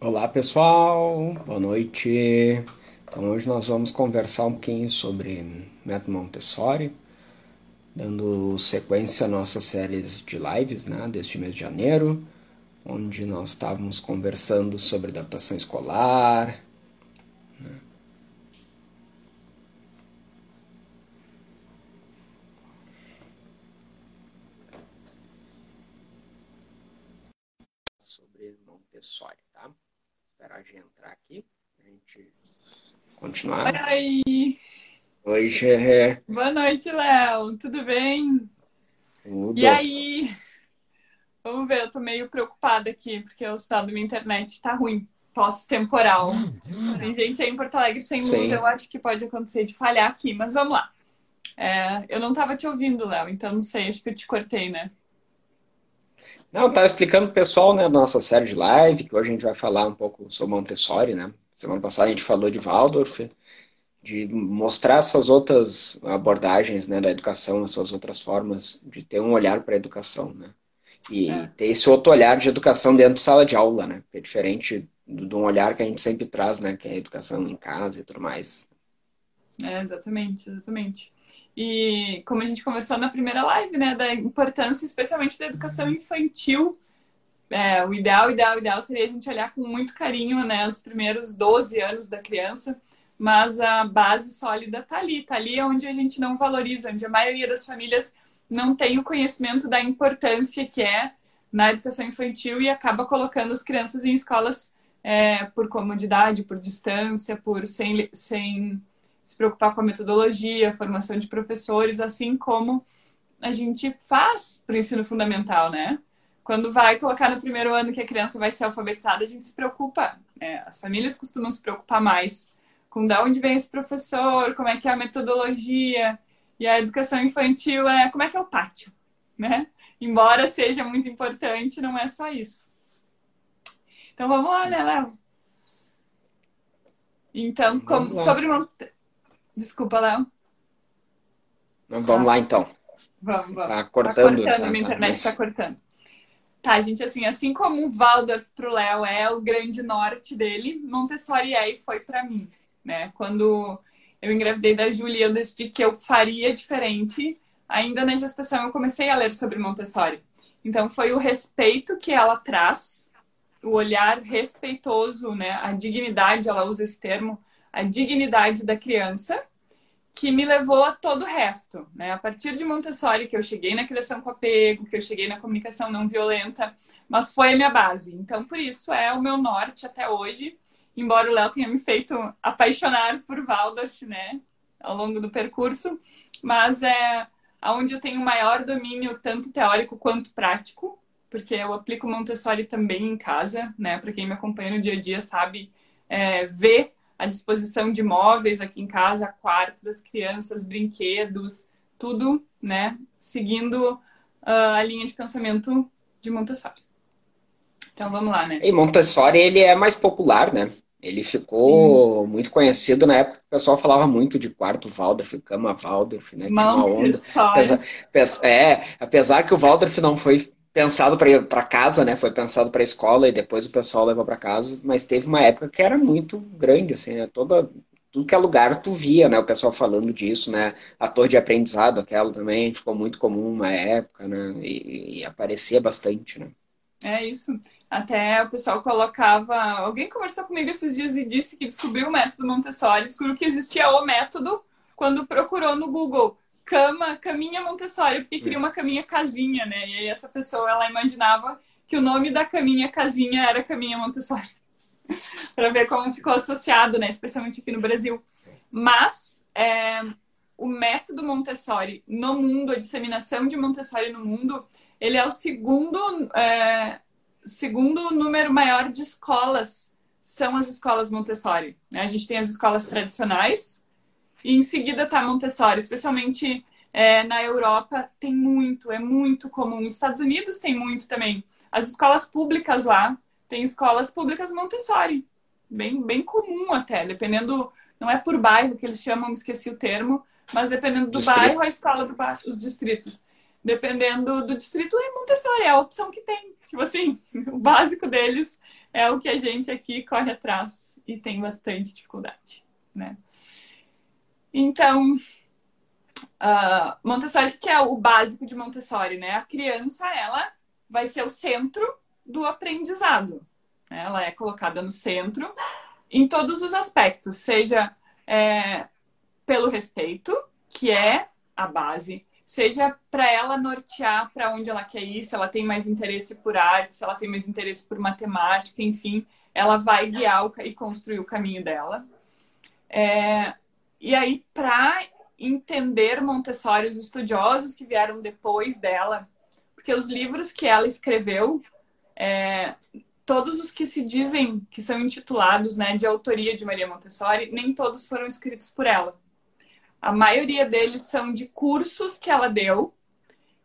Olá pessoal, boa noite. Então hoje nós vamos conversar um pouquinho sobre método Montessori, dando sequência à nossa série de lives né, deste mês de janeiro, onde nós estávamos conversando sobre adaptação escolar. Né. Sobre Montessori esperar de entrar aqui. A gente continuar. Oi! Oi, Gerê. Boa noite, Léo. Tudo bem? Tudo. E aí? Vamos ver, eu tô meio preocupada aqui, porque o estado da minha internet tá ruim, pós-temporal. Tem gente aí em Porto Alegre sem luz, Sim. eu acho que pode acontecer de falhar aqui, mas vamos lá. É, eu não tava te ouvindo, Léo, então não sei, acho que eu te cortei, né? Não, tá explicando pro pessoal, né, da nossa série de live, que hoje a gente vai falar um pouco sobre Montessori, né? Semana passada a gente falou de Waldorf, de mostrar essas outras abordagens, né, da educação, essas outras formas de ter um olhar para a educação, né? E É. ter esse outro olhar de educação dentro de sala de aula, né? Que é diferente do- de um olhar que a gente sempre traz, né, que é a educação em casa e tudo mais. É, exatamente, exatamente. E como a gente conversou na primeira live, né, da importância especialmente da educação infantil, é, o ideal, ideal, ideal seria a gente olhar com muito carinho, né, os primeiros 12 anos da criança, mas a base sólida tá ali, tá ali onde a gente não valoriza, onde a maioria das famílias não tem o conhecimento da importância que é na educação infantil e acaba colocando as crianças em escolas é, por comodidade, por distância, por sem, sem se preocupar com a metodologia, a formação de professores, assim como a gente faz para o ensino fundamental, né? Quando vai colocar no primeiro ano que a criança vai ser alfabetizada, a gente se preocupa. é, as famílias costumam se preocupar mais com de onde vem esse professor, como é que é a metodologia. E a educação infantil é como é que é o pátio, né? Embora seja muito importante, não é só isso. Então vamos lá, né, Léo? Então, como, sobre uma... Desculpa, Léo. Então, vamos lá então. Vamos, vamos. Tá Tá cortando. cortando, tá- minha internet mas- tá cortando. Tá, gente, assim, assim como o Waldorf pro Léo é o grande norte dele, Montessori é e foi pra mim, né? Quando eu engravidei da Júlia, eu decidi que eu faria diferente. Ainda na gestação eu comecei a ler sobre Montessori. Então foi o respeito que ela traz, o olhar respeitoso, né? A dignidade, ela usa esse termo, a dignidade da criança que me levou a todo o resto, né? A partir de Montessori que eu cheguei na criação com apego, que eu cheguei na comunicação não violenta, mas foi a minha base. Então, por isso é o meu norte até hoje, embora o Léo tenha me feito apaixonar por Waldorf, né, ao longo do percurso, mas é aonde eu tenho maior domínio tanto teórico quanto prático, porque eu aplico Montessori também em casa, né? Para quem me acompanha no dia a dia sabe é, ver a disposição de móveis aqui em casa, quarto das crianças, brinquedos, tudo, né? Seguindo ah, a linha de pensamento de Montessori. Então vamos lá, né? E Montessori, ele é mais popular, né? Ele ficou muito conhecido na época que o pessoal falava muito de quarto Waldorf, cama Waldorf, né? Montessori. Apesar, pes- é, apesar que o Waldorf não foi pensado para casa, né? Foi pensado para escola e depois o pessoal levou para casa, mas teve uma época que era muito grande, assim, né? Toda, tudo que é lugar tu via, né? O pessoal falando disso, né? A torre de aprendizado, aquela também ficou muito comum uma época, né? E, e aparecia bastante, né? É isso. Até o pessoal colocava. Alguém conversou comigo esses dias e disse que descobriu o método Montessori, descobriu que existia o método quando procurou no Google cama, caminha Montessori, porque queria uma caminha casinha, né? E aí essa pessoa ela imaginava que o nome da caminha casinha era caminha Montessori. Para ver como ficou associado, né? Especialmente aqui no Brasil. Mas é, o método Montessori no mundo, a disseminação de Montessori no mundo, ele é o segundo, é, segundo número maior de escolas são as escolas Montessori. né? A gente tem as escolas tradicionais e em seguida está Montessori, especialmente é, na Europa tem muito, é muito comum. Nos Estados Unidos tem muito também. As escolas públicas lá tem escolas públicas Montessori, bem, bem comum até, dependendo, não é por bairro que eles chamam, esqueci o termo, mas dependendo do Distrito. bairro, a escola do bairro, os distritos. Dependendo do distrito, é Montessori, é a opção que tem. Tipo assim, o básico deles é o que a gente aqui corre atrás e tem bastante dificuldade, né? Então, uh, Montessori, que é o básico de Montessori, né? A criança, ela vai ser o centro do aprendizado. Né? Ela é colocada no centro em todos os aspectos, seja é, pelo respeito, que é a base, seja para ela nortear para onde ela quer ir, se ela tem mais interesse por arte, se ela tem mais interesse por matemática, enfim, ela vai guiar e construir o caminho dela. É, e aí, para entender Montessori, os estudiosos que vieram depois dela, porque os livros que ela escreveu, é, todos os que se dizem que são intitulados né, de autoria de Maria Montessori, nem todos foram escritos por ela. A maioria deles são de cursos que ela deu,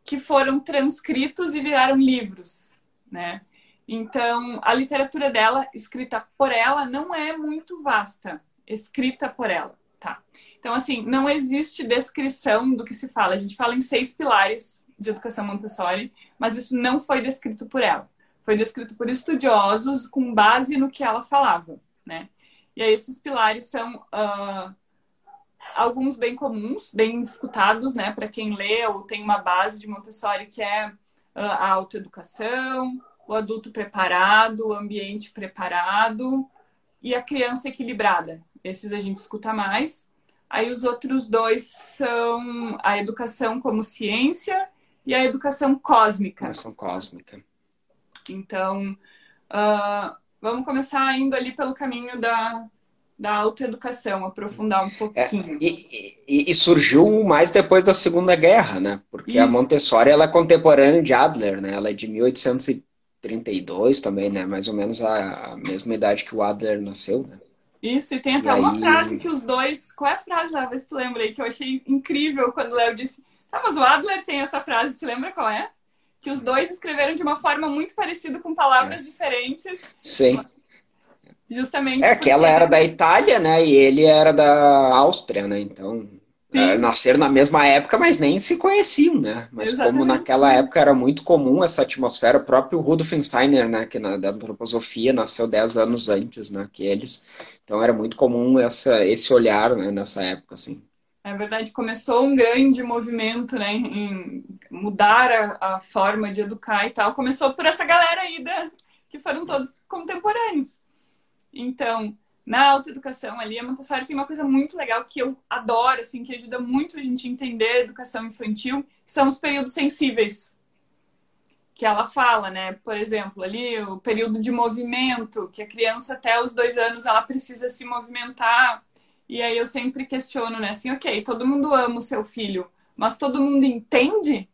que foram transcritos e viraram livros, né? Então, a literatura dela, escrita por ela, não é muito vasta, escrita por ela, tá? Então, assim, não existe descrição do que se fala. A gente fala em seis pilares de educação Montessori, mas isso não foi descrito por ela. Foi descrito por estudiosos com base no que ela falava, né? E aí, esses pilares são uh, alguns bem comuns, bem escutados, né, para quem lê ou tem uma base de Montessori, que é ah, a autoeducação, o adulto preparado, o ambiente preparado e a criança equilibrada. Esses a gente escuta mais. Aí os outros dois são a educação como ciência e a educação cósmica. Educação cósmica. Então, uh, vamos começar indo ali pelo caminho da, da autoeducação, aprofundar um é, pouquinho. É, e, e, e, surgiu mais depois da Segunda Guerra, né? Porque Isso. a Montessori ela é contemporânea de Adler, né? Ela é de 1832 também, né? Mais ou menos a, a mesma idade que o Adler nasceu, né? Isso, e tem até e uma aí... frase que os dois. Qual é a frase, Léo? Vê se tu lembra aí, que eu achei incrível quando o Léo disse. Tá, mas o Adler tem essa frase, te lembra qual é? Que os dois escreveram de uma forma muito parecida, com palavras é. diferentes. Sim. Justamente. É que ela era da Itália, né? E ele era da Áustria, né? Então. É, nasceram na mesma época, mas nem se conheciam, né? Mas Exatamente. como naquela época era muito comum essa atmosfera, o próprio Rudolf Steiner, né, que na da antroposofia nasceu 10 anos antes, né, que eles. Então era muito comum essa, esse olhar, né, nessa época, assim. É verdade, começou um grande movimento, né, em mudar a, a forma de educar e tal. Começou por essa galera aí da, que foram todos contemporâneos. Então, na autoeducação ali, a Montessori tem uma coisa muito legal que eu adoro, assim, que ajuda muito a gente a entender a educação infantil, que são os períodos sensíveis. Que ela fala, né? Por exemplo, ali o período de movimento, que a criança até os dois anos ela precisa se movimentar. E aí eu sempre questiono, né? Assim, ok, todo mundo ama o seu filho, mas todo mundo entende?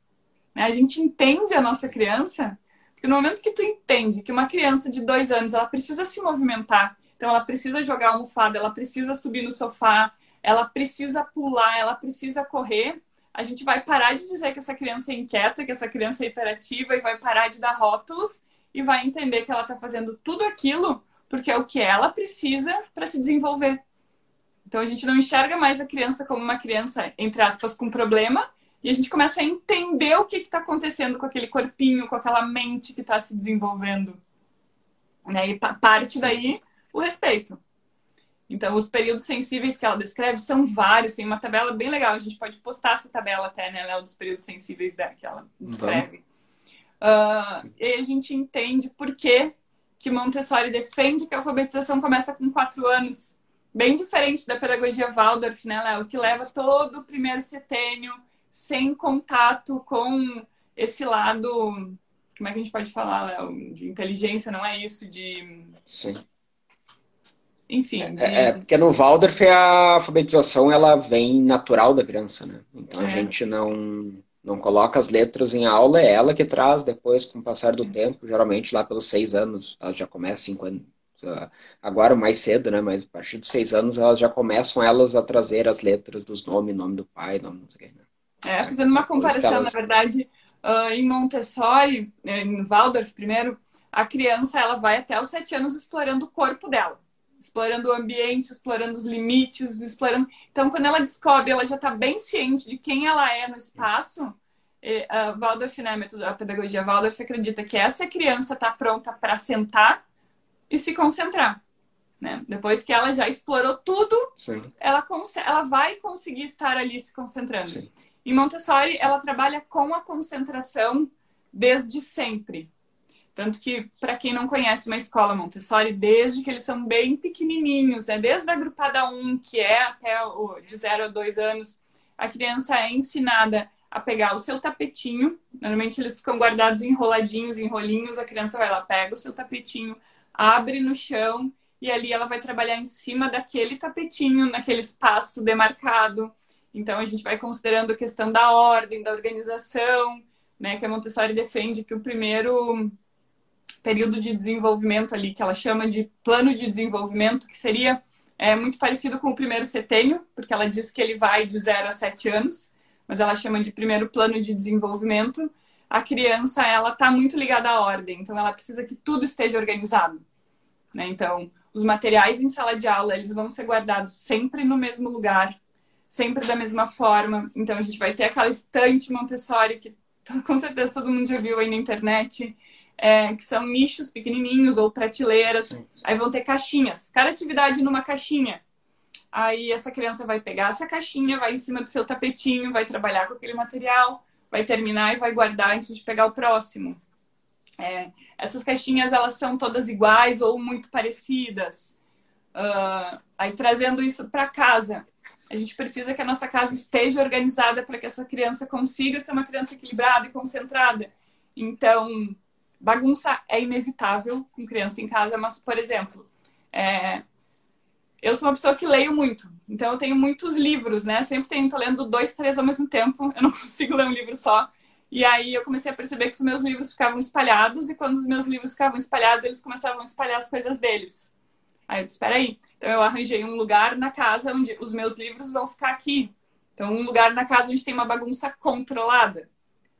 Né? A gente entende a nossa criança? Porque no momento que tu entende que uma criança de dois anos ela precisa se movimentar, então ela precisa jogar almofada, ela precisa subir no sofá, ela precisa pular, ela precisa correr, a gente vai parar de dizer que essa criança é inquieta, que essa criança é hiperativa e vai parar de dar rótulos e vai entender que ela está fazendo tudo aquilo porque é o que ela precisa para se desenvolver. Então a gente não enxerga mais a criança como uma criança, entre aspas, com problema, e a gente começa a entender o que está acontecendo com aquele corpinho, com aquela mente que está se desenvolvendo. Né? E parte daí o respeito. Então, os períodos sensíveis que ela descreve são vários. Tem uma tabela bem legal. A gente pode postar essa tabela até, né, Léo, dos períodos sensíveis dela, que ela descreve. Uh, e a gente entende por que, que Montessori defende que a alfabetização começa com quatro anos. Bem diferente da pedagogia Waldorf, né, Léo? Que leva todo o primeiro setênio sem contato com esse lado, como é que a gente pode falar, Léo? De inteligência, não é isso? De. Sim. Enfim. É, de... É, é, porque no Waldorf a alfabetização ela vem natural da criança, né? Então é. a gente não, não coloca as letras em aula, é ela que traz depois, com o passar do tempo, geralmente lá pelos seis anos, ela já começa cinco anos. Agora mais cedo, né? Mas a partir de seis anos elas já começam elas a trazer as letras dos nomes, nome do pai, nome do né? É, fazendo uma comparação, elas... na verdade, uh, em Montessori, eh, em Waldorf primeiro, a criança ela vai até os sete anos explorando o corpo dela, explorando o ambiente, explorando os limites, explorando. Então, quando ela descobre, ela já está bem ciente de quem ela é no espaço. E, uh, Waldorf, né, a pedagogia Waldorf acredita que essa criança está pronta para sentar e se concentrar. Né? Depois que ela já explorou tudo, ela, ela vai conseguir estar ali se concentrando. Sim. Em Montessori, ela trabalha com a concentração desde sempre. Tanto que, para quem não conhece uma escola Montessori, desde que eles são bem pequenininhos, né? desde a grupada 1, que é até o, de 0 a 2 anos, a criança é ensinada a pegar o seu tapetinho. Normalmente eles ficam guardados enroladinhos, em rolinhos. A criança vai lá, pega o seu tapetinho, abre no chão e ali ela vai trabalhar em cima daquele tapetinho, naquele espaço demarcado. Então a gente vai considerando a questão da ordem, da organização, né? Que a Montessori defende que o primeiro período de desenvolvimento ali, que ela chama de plano de desenvolvimento, que seria é, muito parecido com o primeiro setênio, porque ela diz que ele vai de 0 a 7 anos, mas ela chama de primeiro plano de desenvolvimento. A criança, ela está muito ligada à ordem, então ela precisa que tudo esteja organizado. Né? Então, os materiais em sala de aula, eles vão ser guardados sempre no mesmo lugar, sempre da mesma forma. Então, a gente vai ter aquela estante Montessori que com certeza todo mundo já viu aí na internet, é, que são nichos pequenininhos ou prateleiras. Sim. Aí vão ter caixinhas, cada atividade numa caixinha. Aí essa criança vai pegar essa caixinha, vai em cima do seu tapetinho, vai trabalhar com aquele material, vai terminar e vai guardar antes de pegar o próximo. É, essas caixinhas elas são todas iguais ou muito parecidas. Uh, aí trazendo isso para casa, a gente precisa que a nossa casa esteja organizada para que essa criança consiga ser uma criança equilibrada e concentrada. Então, bagunça é inevitável com criança em casa, mas, por exemplo, é... eu sou uma pessoa que leio muito, então eu tenho muitos livros, né? Sempre tenho, tô lendo dois, três ao mesmo tempo, eu não consigo ler um livro só. E aí eu comecei a perceber que os meus livros ficavam espalhados, e quando os meus livros ficavam espalhados, eles começavam a espalhar as coisas deles. Aí eu disse, espera aí. Então eu arranjei um lugar na casa onde os meus livros vão ficar aqui. Então, um lugar na casa onde tem uma bagunça controlada.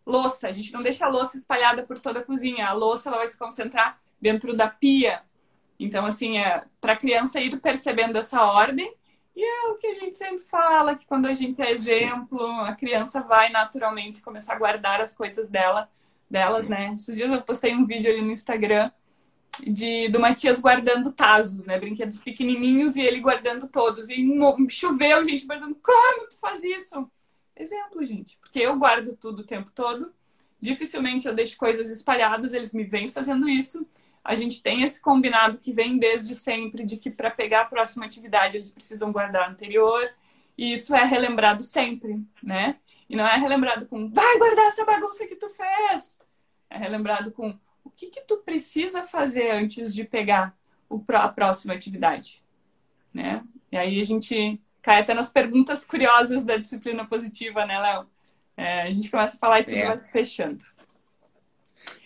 Louça, a gente não deixa a louça espalhada por toda a cozinha. A louça ela vai se concentrar dentro da pia. Então, assim, é para a criança ir percebendo essa ordem. E é o que a gente sempre fala, que quando a gente é exemplo, a criança vai naturalmente começar a guardar as coisas dela, delas, Sim. né? Esses dias eu postei um vídeo ali no Instagram de do Matias guardando tazos, né? Brinquedos pequenininhos e ele guardando todos. E choveu, gente, guardando. Como tu faz isso? Exemplo, gente. Porque eu guardo tudo o tempo todo. Dificilmente eu deixo coisas espalhadas, eles me vêm fazendo isso. A gente tem esse combinado que vem desde sempre de que para pegar a próxima atividade eles precisam guardar a anterior. E isso é relembrado sempre, né? E não é relembrado com vai guardar essa bagunça que tu fez. É relembrado com o que que tu precisa fazer antes de pegar a próxima atividade, né? E aí a gente cai até nas perguntas curiosas da disciplina positiva, né, Léo? É, a gente começa a falar e tudo é. vai se fechando.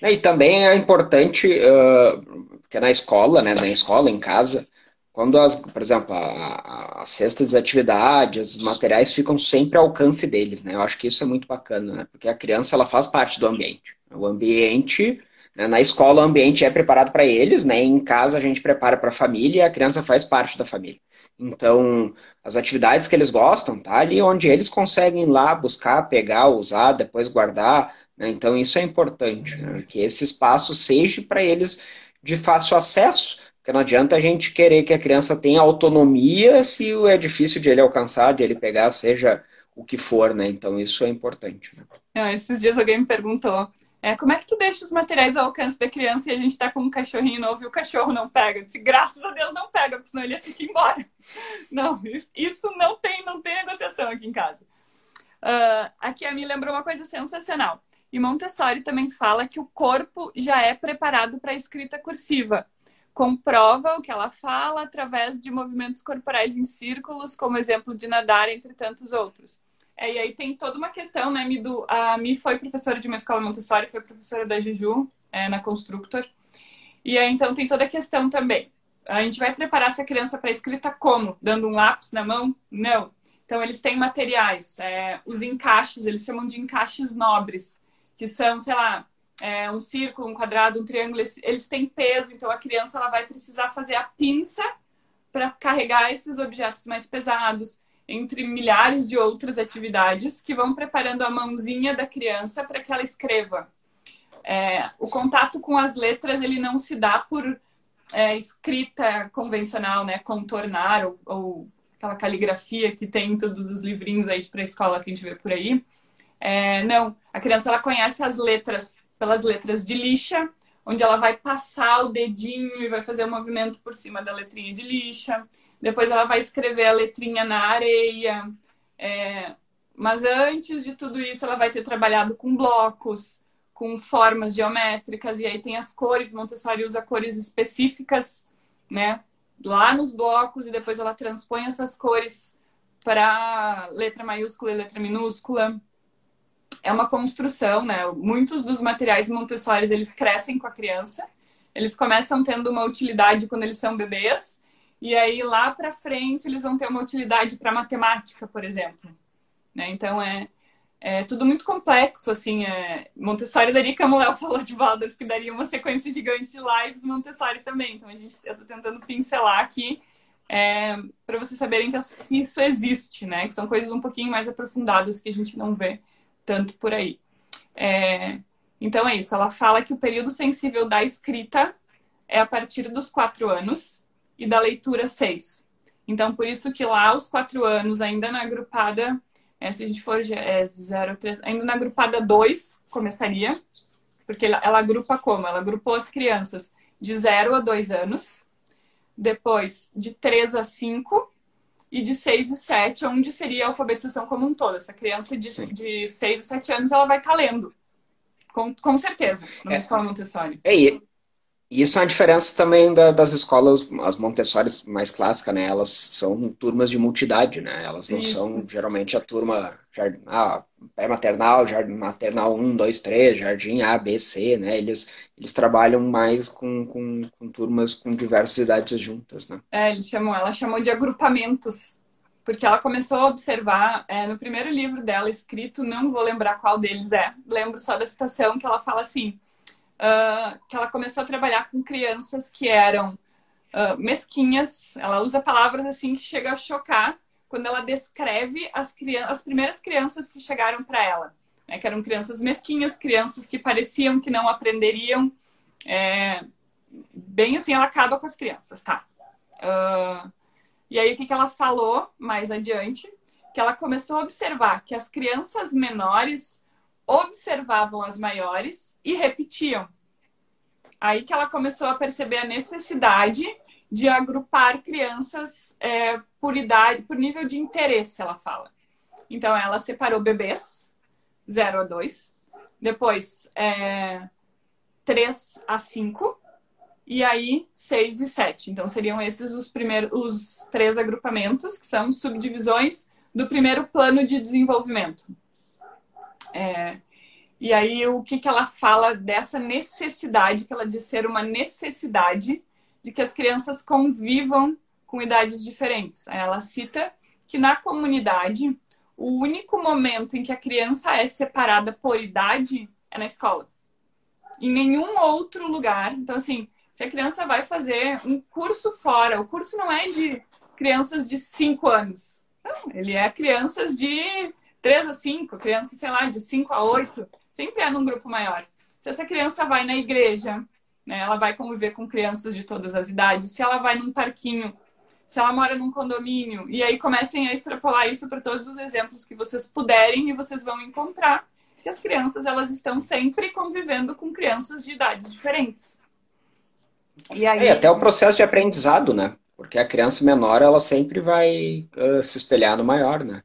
E também é importante, uh, que na escola, né, na escola, em casa, quando, as, por exemplo, as cestas de atividades, os materiais ficam sempre ao alcance deles, né? Eu acho que isso é muito bacana, né? Porque a criança, ela faz parte do ambiente. O ambiente né? Na escola, o ambiente é preparado para eles, né? em casa, a gente prepara para a família e a criança faz parte da família. Então, as atividades que eles gostam, tá ali onde eles conseguem lá buscar, pegar, usar, depois guardar. Né? Então, isso é importante, né? que esse espaço seja para eles de fácil acesso. Porque não adianta a gente querer que a criança tenha autonomia se é difícil de ele alcançar, de ele pegar, seja o que for, né? Então, isso é importante. Né? Não, esses dias alguém me perguntou é, como é que tu deixa os materiais ao alcance da criança e a gente tá com um cachorrinho novo e o cachorro não pega? Eu disse, graças a Deus não pega, porque senão ele ia ter que ir embora. Não, isso não tem, não tem negociação aqui em casa. Uh, aqui a me lembrou uma coisa sensacional. E Montessori também fala que o corpo já é preparado para a escrita cursiva. Comprova o que ela fala através de movimentos corporais em círculos, como exemplo de nadar, entre tantos outros. É, e aí tem toda uma questão, né, Mi? Do, a Mi foi professora de uma escola Montessori, foi professora da Juju, é, na Constructor. E aí, então, tem toda a questão também. A gente vai preparar essa criança para escrita como? Dando um lápis na mão? Não. Então, eles têm materiais, é, os encaixes, eles chamam de encaixes nobres, que são, sei lá, é, um círculo, um quadrado, um triângulo, eles, eles têm peso, então a criança ela vai precisar fazer a pinça para carregar esses objetos mais pesados entre milhares de outras atividades que vão preparando a mãozinha da criança para que ela escreva. É, o contato com as letras ele não se dá por é, escrita convencional, né? Contornar ou, ou, aquela caligrafia que tem em todos os livrinhos aí de pré-escola que a gente vê por aí. É, não, a criança ela conhece as letras pelas letras de lixa, onde ela vai passar o dedinho e vai fazer o um movimento por cima da letrinha de lixa. Depois ela vai escrever a letrinha na areia. É, mas antes de tudo isso, ela vai ter trabalhado com blocos, com formas geométricas, e aí tem as cores. Montessori usa cores específicas, né? Lá nos blocos, e depois ela transpõe essas cores para letra maiúscula e letra minúscula. É uma construção, né? Muitos dos materiais Montessori, eles crescem com a criança. Eles começam tendo uma utilidade quando eles são bebês, e aí lá para frente eles vão ter uma utilidade para matemática, por exemplo. Né? Então é, é tudo muito complexo, assim. É... Montessori daria, como o Léo falou de Waldorf, que daria uma sequência gigante de lives, Montessori também. Então a gente, eu tentando pincelar aqui é, para vocês saberem que isso existe, né? Que são coisas um pouquinho mais aprofundadas que a gente não vê tanto por aí. É, então é isso. Ela fala que o período sensível da escrita é a partir dos quatro anos e da leitura seis. Então, por isso que lá, aos quatro anos, ainda na agrupada é, se a gente for é, 0, 3, ainda na agrupada 2 começaria, porque ela, ela agrupa como? Ela agrupou as crianças de 0 a 2 anos, depois de 3 a 5 e de 6 e 7, onde seria a alfabetização como um todo. Essa criança de, de 6 e 7 anos, ela vai estar tá lendo. Com, com certeza, numa é, escola Montessori. É, e isso é uma diferença também da, das escolas, as Montessori mais clássicas, né? Elas são turmas de multidade, né? Elas não isso. são geralmente a turma ah, pré-maternal, jardim maternal 1, 2, 3, jardim A, B, C, né? Eles, eles trabalham mais com, com, com turmas com diversas idades juntas, né? É, eles chamam, ela chamou de agrupamentos, porque ela começou a observar é, no primeiro livro dela escrito, não vou lembrar qual deles é, lembro só da citação que ela fala assim uh, que ela começou a trabalhar com crianças que eram uh, mesquinhas. Ela usa palavras assim que chega a chocar quando ela descreve as, as primeiras crianças que chegaram para ela. Né? Que eram crianças mesquinhas, crianças que pareciam que não aprenderiam. É, bem assim, ela acaba com as crianças, tá? Uh, e aí, o que, que ela falou mais adiante? Que ela começou a observar que as crianças menores observavam as maiores e repetiam. Aí que ela começou a perceber a necessidade de agrupar crianças é, por idade, por nível de interesse, ela fala. Então, ela separou bebês, 0 a 2, depois é, 3 a 5, e aí 6 e 7. Então, seriam esses os primeiros, os três agrupamentos, que são subdivisões do primeiro plano de desenvolvimento. É, e aí, o que, que ela fala dessa necessidade, que ela diz ser uma necessidade de que as crianças convivam com idades diferentes. Ela cita que na comunidade, o único momento em que a criança é separada por idade é na escola. Em nenhum outro lugar. Então, assim, se a criança vai fazer um curso fora, o curso não é de crianças de 5 anos. Não, ele é crianças de 3 a 5, criança, sei lá, de 5 a 8, sempre é num grupo maior. Se essa criança vai na igreja, né, ela vai conviver com crianças de todas as idades. Se ela vai num parquinho, se ela mora num condomínio, e aí comecem a extrapolar isso para todos os exemplos que vocês puderem e vocês vão encontrar que as crianças elas estão sempre convivendo com crianças de idades diferentes. E aí... É, até o processo de aprendizado, né? Porque a criança menor, ela sempre vai uh, se espelhar no maior, né?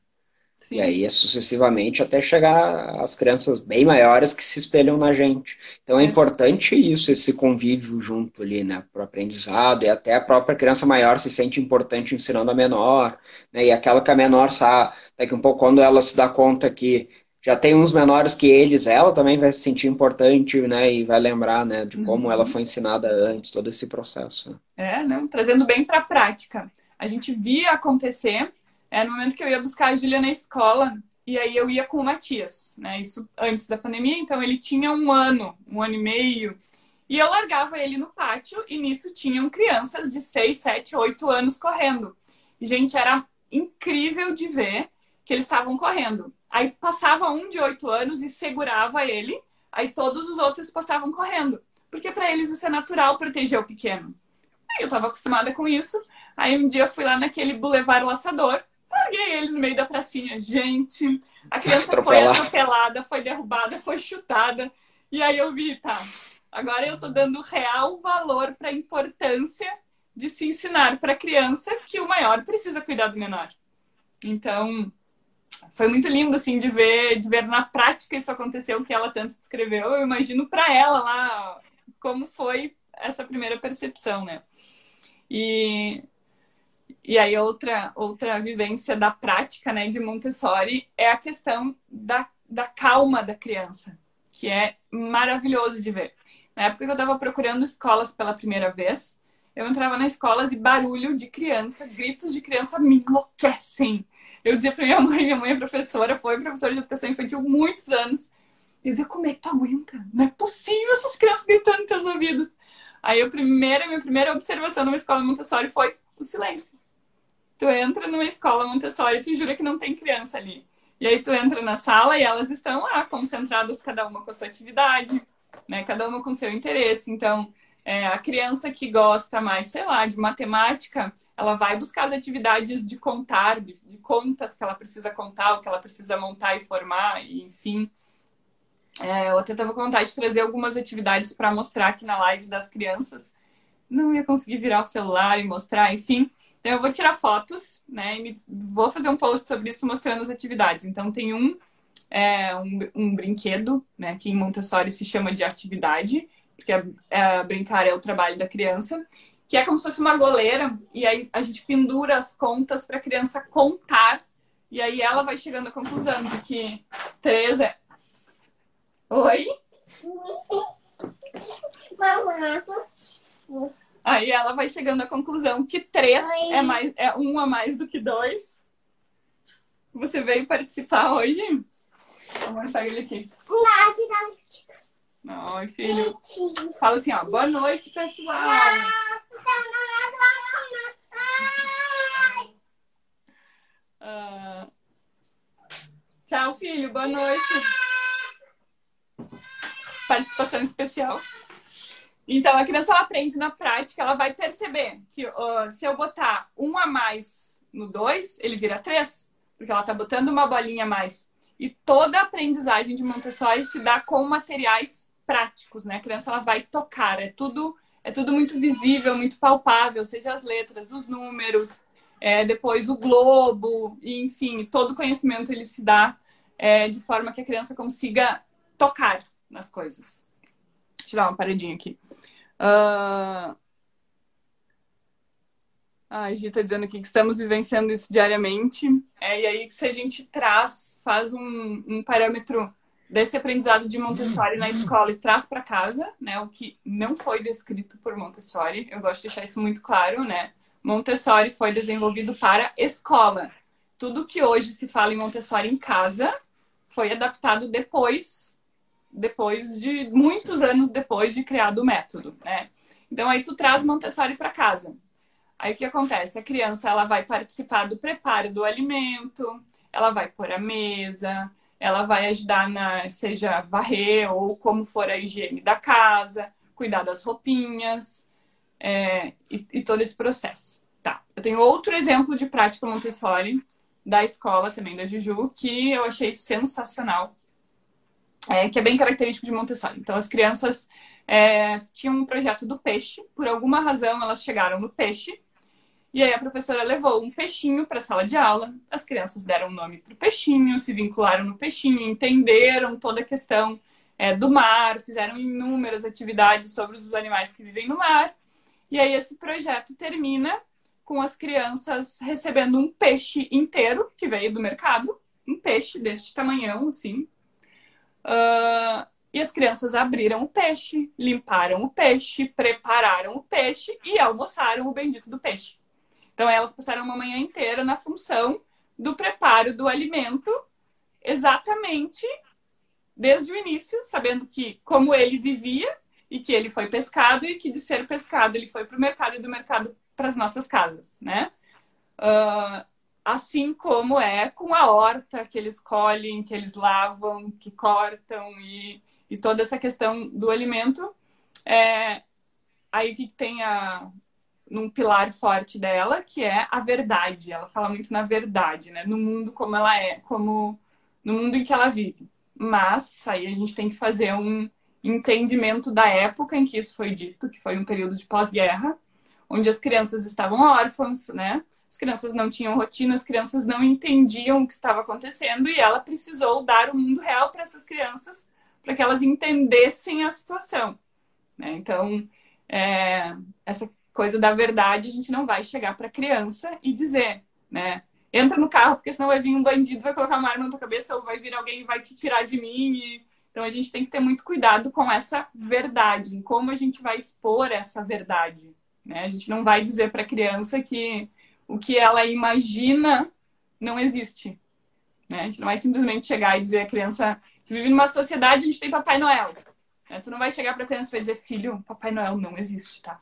Sim. E aí é sucessivamente até chegar às crianças bem maiores que se espelham na gente. Então é, é. importante isso, esse convívio junto ali, né, para o aprendizado, e até a própria criança maior se sente importante ensinando a menor, né, e aquela que a menor sabe, daqui um pouco quando ela se dá conta que já tem uns menores que eles, ela também vai se sentir importante, né, e vai lembrar, né, de como uhum. ela foi ensinada antes, todo esse processo. Né. É, não, trazendo bem para a prática. A gente via acontecer é no momento que eu ia buscar a Júlia na escola, e aí eu ia com o Matias, né? Isso antes da pandemia, então ele tinha um ano, um ano e meio. E eu largava ele no pátio, e nisso tinham crianças de 6, 7, 8 anos correndo. E, gente, era incrível de ver que eles estavam correndo. Aí passava um de 8 anos e segurava ele, aí todos os outros passavam correndo. Porque para eles isso é natural proteger o pequeno. eu estava acostumada com isso. Aí um dia eu fui lá naquele Boulevard Laçador, larguei ele no meio da pracinha. Gente, a criança foi atropelada, foi derrubada, foi chutada. E aí eu vi, tá, agora eu tô dando real valor para a importância de se ensinar para a criança que o maior precisa cuidar do menor. Então, foi muito lindo assim de ver, de ver na prática isso acontecer, o que ela tanto descreveu. Eu imagino para ela lá como foi essa primeira percepção, né? E e aí outra outra vivência da prática, né, de Montessori é a questão da, da calma da criança, que é maravilhoso de ver. Na época que eu estava procurando escolas pela primeira vez, eu entrava na escola e barulho de criança, gritos de criança me enlouquecem. Eu dizia para minha mãe, minha mãe é professora, foi professora de educação infantil muitos anos. Eu dizia, como é que tu aguenta? Não é possível essas crianças gritando em teus ouvidos. Aí a primeira, minha primeira observação numa escola Montessori foi o silêncio. Tu entra numa escola Montessori e tu jura que não tem criança ali. E aí tu entra na sala e elas estão lá, concentradas, cada uma com a sua atividade, né? Cada uma com seu interesse. Então, é, a criança que gosta mais, sei lá, de matemática, ela vai buscar as atividades de contar, de, de contas que ela precisa contar, o que ela precisa montar e formar, e, enfim. É, eu até estava com vontade de trazer algumas atividades para mostrar aqui na live das crianças. Não ia conseguir virar o celular e mostrar, enfim. Então, eu vou tirar fotos, né? E vou fazer um post sobre isso mostrando as atividades. Então, tem um, é, um, um brinquedo, né? Que em Montessori se chama de atividade porque é, é, brincar é o trabalho da criança, que é como se fosse uma goleira, e aí a gente pendura as contas para a criança contar, e aí ela vai chegando à conclusão de que três é. Oi? Aí ela vai chegando à conclusão que três é, mais, é um a mais do que dois. Você veio participar hoje? Vamos pegar ele aqui. Ai, filho. Fala assim, ó. Boa noite, pessoal. Uh... Tchau, filho. Boa noite. Participação especial. Então, a criança ela aprende na prática, ela vai perceber que uh, se eu botar um a mais no dois, ele vira três, porque ela tá botando uma bolinha a mais. E toda a aprendizagem de Montessori se dá com materiais práticos, né? A criança ela vai tocar, é tudo é tudo muito visível, muito palpável, seja as letras, os números, é, depois o globo, e, enfim, todo conhecimento ele se dá é, de forma que a criança consiga tocar nas coisas. Dar uma paradinha aqui. Uh... A Gi está dizendo aqui que estamos vivenciando isso diariamente. É, e aí, se a gente traz, faz um, um parâmetro desse aprendizado de Montessori na escola e traz para casa, né? O que não foi descrito por Montessori. Eu gosto de deixar isso muito claro, né? Montessori foi desenvolvido para escola. Tudo que hoje se fala em Montessori em casa foi adaptado depois, depois de muitos anos depois de criado o método, né? Então aí tu traz Montessori para casa. Aí o que acontece? A criança ela vai participar do preparo do alimento, ela vai pôr a mesa, ela vai ajudar na, seja varrer ou como for a higiene da casa, cuidar das roupinhas é, e, e, todo esse processo. Tá. Eu tenho outro exemplo de prática Montessori da escola também da Juju que eu achei sensacional, é, que é bem característico de Montessori. Então as crianças é, tinham um projeto do peixe, por alguma razão elas chegaram no peixe e aí a professora levou um peixinho para a sala de aula, as crianças deram o nome para o peixinho, se vincularam no peixinho, entenderam toda a questão é, do mar, fizeram inúmeras atividades sobre os animais que vivem no mar. E aí esse projeto termina com as crianças recebendo um peixe inteiro que veio do mercado, um peixe deste tamanhão, assim. Uh, e as crianças abriram o peixe, limparam o peixe, prepararam o peixe e almoçaram o bendito do peixe. Então, elas passaram uma manhã inteira na função do preparo do alimento, exatamente desde o início, sabendo que como ele vivia e que ele foi pescado e que de ser pescado ele foi para o mercado e do mercado para as nossas casas, né? Uh, assim como é com a horta que eles colhem, que eles lavam, que cortam e, e toda essa questão do alimento. É, aí que tem a, num pilar forte dela, que é a verdade. Ela fala muito na verdade, né? No mundo como ela é, como no mundo em que ela vive. Mas aí a gente tem que fazer um entendimento da época em que isso foi dito, que foi um período de pós-guerra, onde as crianças estavam órfãs, né? As crianças não tinham rotina, as crianças não entendiam o que estava acontecendo e ela precisou dar o mundo real para essas crianças, para que elas entendessem a situação. Né? Então, é, essa coisa da verdade, a gente não vai chegar para a criança e dizer, né? Entra no carro, porque senão vai vir um bandido, vai colocar uma arma na tua cabeça, ou vai vir alguém e vai te tirar de mim. E... Então a gente tem que ter muito cuidado com essa verdade, em como a gente vai expor essa verdade. Né? A gente não vai dizer para a criança que o que ela imagina não existe. Né? A gente não vai simplesmente chegar e dizer à criança, gente vive numa sociedade onde tem Papai Noel. Né? Tu não vai chegar para a criança e dizer, filho, Papai Noel não existe, tá?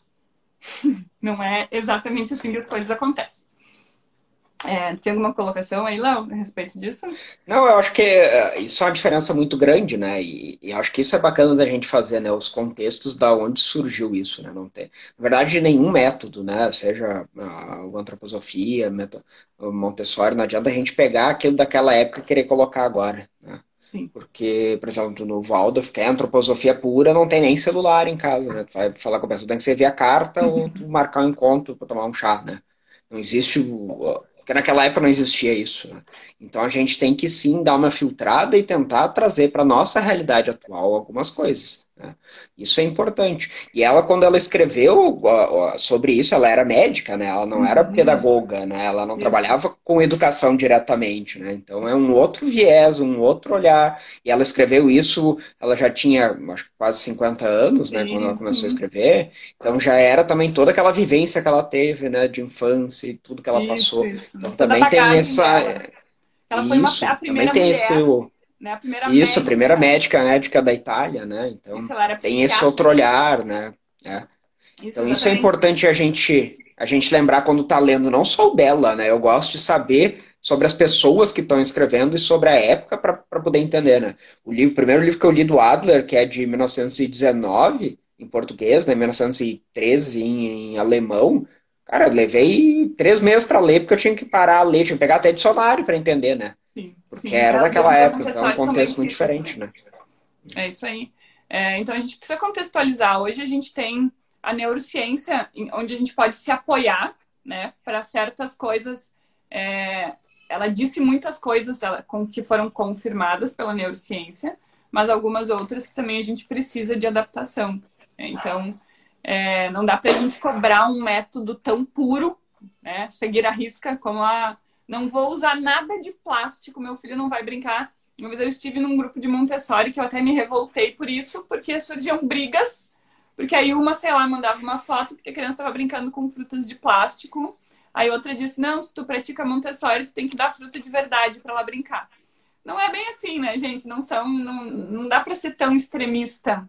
não é exatamente assim que as coisas acontecem. É, tem alguma colocação aí, Léo, a respeito disso? Não, eu acho que é, isso é uma diferença muito grande, né? E, e acho que isso é bacana da gente fazer, né? Os contextos da onde surgiu isso, né? Não tem, na verdade, nenhum método, né? Seja a, a antroposofia, a Montessori, não adianta a gente pegar aquilo daquela época e querer colocar agora, né? Sim. Porque, por exemplo, no Waldorf, que é antroposofia pura, não tem nem celular em casa, né? Tu vai falar com a pessoa, tem que ser via carta uhum. ou tu marcar um encontro para tomar um chá, né? Não existe o, porque naquela época não existia isso. Né? Então a gente tem que sim dar uma filtrada e tentar trazer para nossa realidade atual algumas coisas. Né? Isso é importante. E ela, quando ela escreveu sobre isso, ela era médica, né? Ela não era uhum. pedagoga, né? Ela não isso. trabalhava com educação diretamente, né? Então é um outro viés, um outro olhar. E ela escreveu isso, ela já tinha, acho quase 50 anos, né? Sim, quando ela começou sim. a escrever. Então já era também toda aquela vivência que ela teve, né? De infância e tudo que ela isso, passou. Então também tem essa... Dela. Ela foi uma, a primeira também tem mulher. esse né? A primeira Isso, médica, a primeira médica médica da Itália, né? Então tem esse outro olhar, né? É. Isso então isso é importante a gente a gente lembrar quando está lendo não só o dela, né? Eu gosto de saber sobre as pessoas que estão escrevendo e sobre a época para poder entender, né? O livro, o primeiro livro que eu li do Adler, que é de 1919 em português, né? 1913 em, em alemão. Cara, eu levei três meses para ler porque eu tinha que parar a ler, tinha que pegar até dicionário para entender, né? Porque sim. era daquela época, então é um contexto muito diferente, né? É isso aí. É, então a gente precisa contextualizar. Hoje a gente tem a neurociência, onde a gente pode se apoiar, né, para certas coisas. É, ela disse muitas coisas ela, com, que foram confirmadas pela neurociência, mas algumas outras que também a gente precisa de adaptação. Então, é, não dá para a gente cobrar um método tão puro, né, seguir a risca como a não vou usar nada de plástico, meu filho não vai brincar. Uma vez eu estive num grupo de Montessori que eu até me revoltei por isso, porque surgiam brigas, porque aí uma, sei lá, mandava uma foto porque a criança estava brincando com frutas de plástico. Aí outra disse: "Não, se tu pratica Montessori, tu tem que dar fruta de verdade para ela brincar". Não é bem assim, né, gente? Não são, não, não dá para ser tão extremista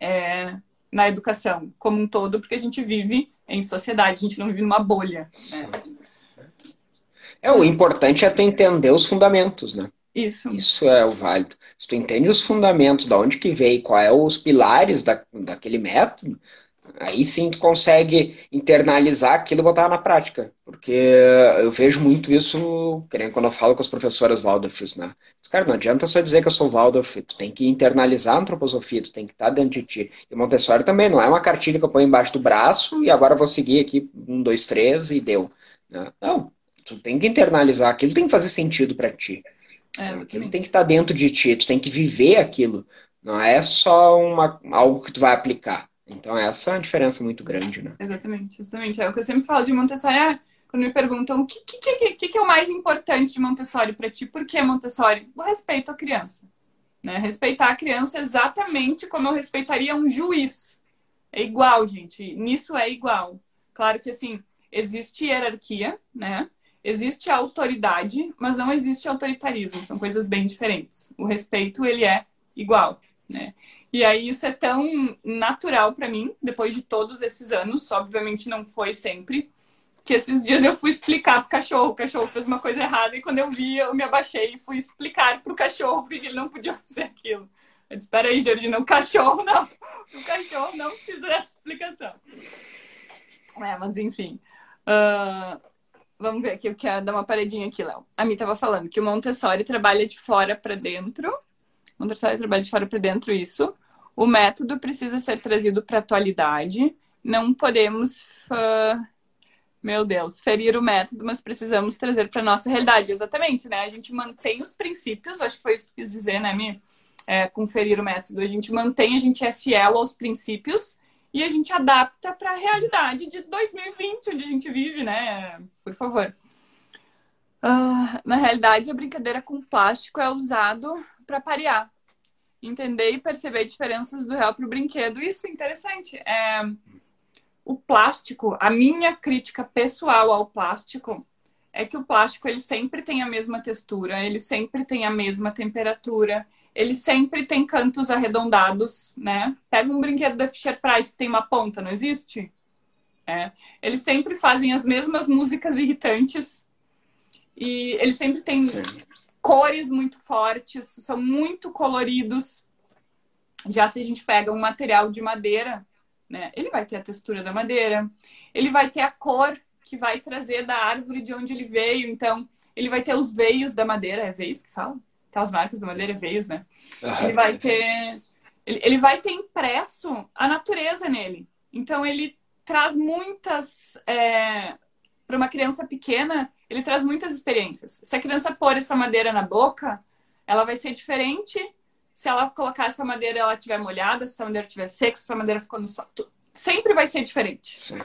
é, na educação como um todo, porque a gente vive em sociedade, a gente não vive numa bolha. Né? É, o importante é tu entender os fundamentos, né? Isso. Isso é o válido. Se tu entende os fundamentos, da onde que veio, quais são os pilares da, daquele método, aí sim tu consegue internalizar aquilo e botar na prática. Porque eu vejo muito isso, quando eu falo com as professoras Waldorf, né? Mas, cara, não adianta só dizer que eu sou Waldorf, tu tem que internalizar a antroposofia, tu tem que estar dentro de ti. E Montessori também não é uma cartilha que eu ponho embaixo do braço e agora vou seguir aqui um, dois, três e deu. Né? Não, Tu tem que internalizar aquilo, tem que fazer sentido para ti. É, aquilo tem que estar tá dentro de ti, tu tem que viver aquilo. Não é só uma, algo que tu vai aplicar. Então essa é uma diferença muito grande, né? Exatamente, exatamente. É o que eu sempre falo de Montessori, é, quando me perguntam o que, que, que, que é o mais importante de Montessori para ti, por que Montessori? O respeito à criança. Né? Respeitar a criança exatamente como eu respeitaria um juiz. É igual, gente. Nisso é igual. Claro que assim, existe hierarquia, né? Existe autoridade, mas não existe autoritarismo. São coisas bem diferentes. O respeito, ele é igual, né? E aí isso é tão natural para mim, depois de todos esses anos, obviamente não foi sempre, que esses dias eu fui explicar pro cachorro, o cachorro fez uma coisa errada e quando eu vi, eu me abaixei e fui explicar pro cachorro porque ele não podia fazer aquilo. Eu disse, peraí, Georgina, o cachorro não. O cachorro não precisa dessa explicação. É, mas enfim. Uh, vamos ver aqui, eu quero dar uma paredinha aqui, Léo. A Mi estava falando que o Montessori trabalha de fora para dentro. Montessori trabalha de fora para dentro, isso. O método precisa ser trazido para a atualidade. Não podemos, uh, meu Deus, ferir o método, mas precisamos trazer para nossa realidade. Exatamente, né? A gente mantém os princípios, acho que foi isso que quis dizer, né, Mi? É, conferir o método. A gente mantém, a gente é fiel aos princípios e a gente adapta para a realidade de 2020, onde a gente vive, né? Por favor. Uh, na realidade, a brincadeira com plástico é usado para parear. Entender e perceber diferenças do real para o brinquedo. Isso é interessante. É... O plástico, a minha crítica pessoal ao plástico é que o plástico ele sempre tem a mesma textura, ele sempre tem a mesma temperatura, ele sempre tem cantos arredondados, né? Pega um brinquedo da Fisher Price que tem uma ponta, não existe? É. Eles sempre fazem as mesmas músicas irritantes e eles sempre têm Sim. cores muito fortes, são muito coloridos. Já se a gente pega um material de madeira, né? Ele vai ter a textura da madeira, ele vai ter a cor que vai trazer da árvore de onde ele veio, então ele vai ter os veios da madeira, é veios que fala? Aquelas marcas do Madeira Veios, né? Ele vai ter. Ele vai ter impresso a natureza nele. Então ele traz muitas. É... Para uma criança pequena, ele traz muitas experiências. Se a criança pôr essa madeira na boca, ela vai ser diferente se ela colocar essa madeira ela estiver molhada, se essa madeira estiver seca, se essa madeira ficou no sol. Sempre vai ser diferente. Sim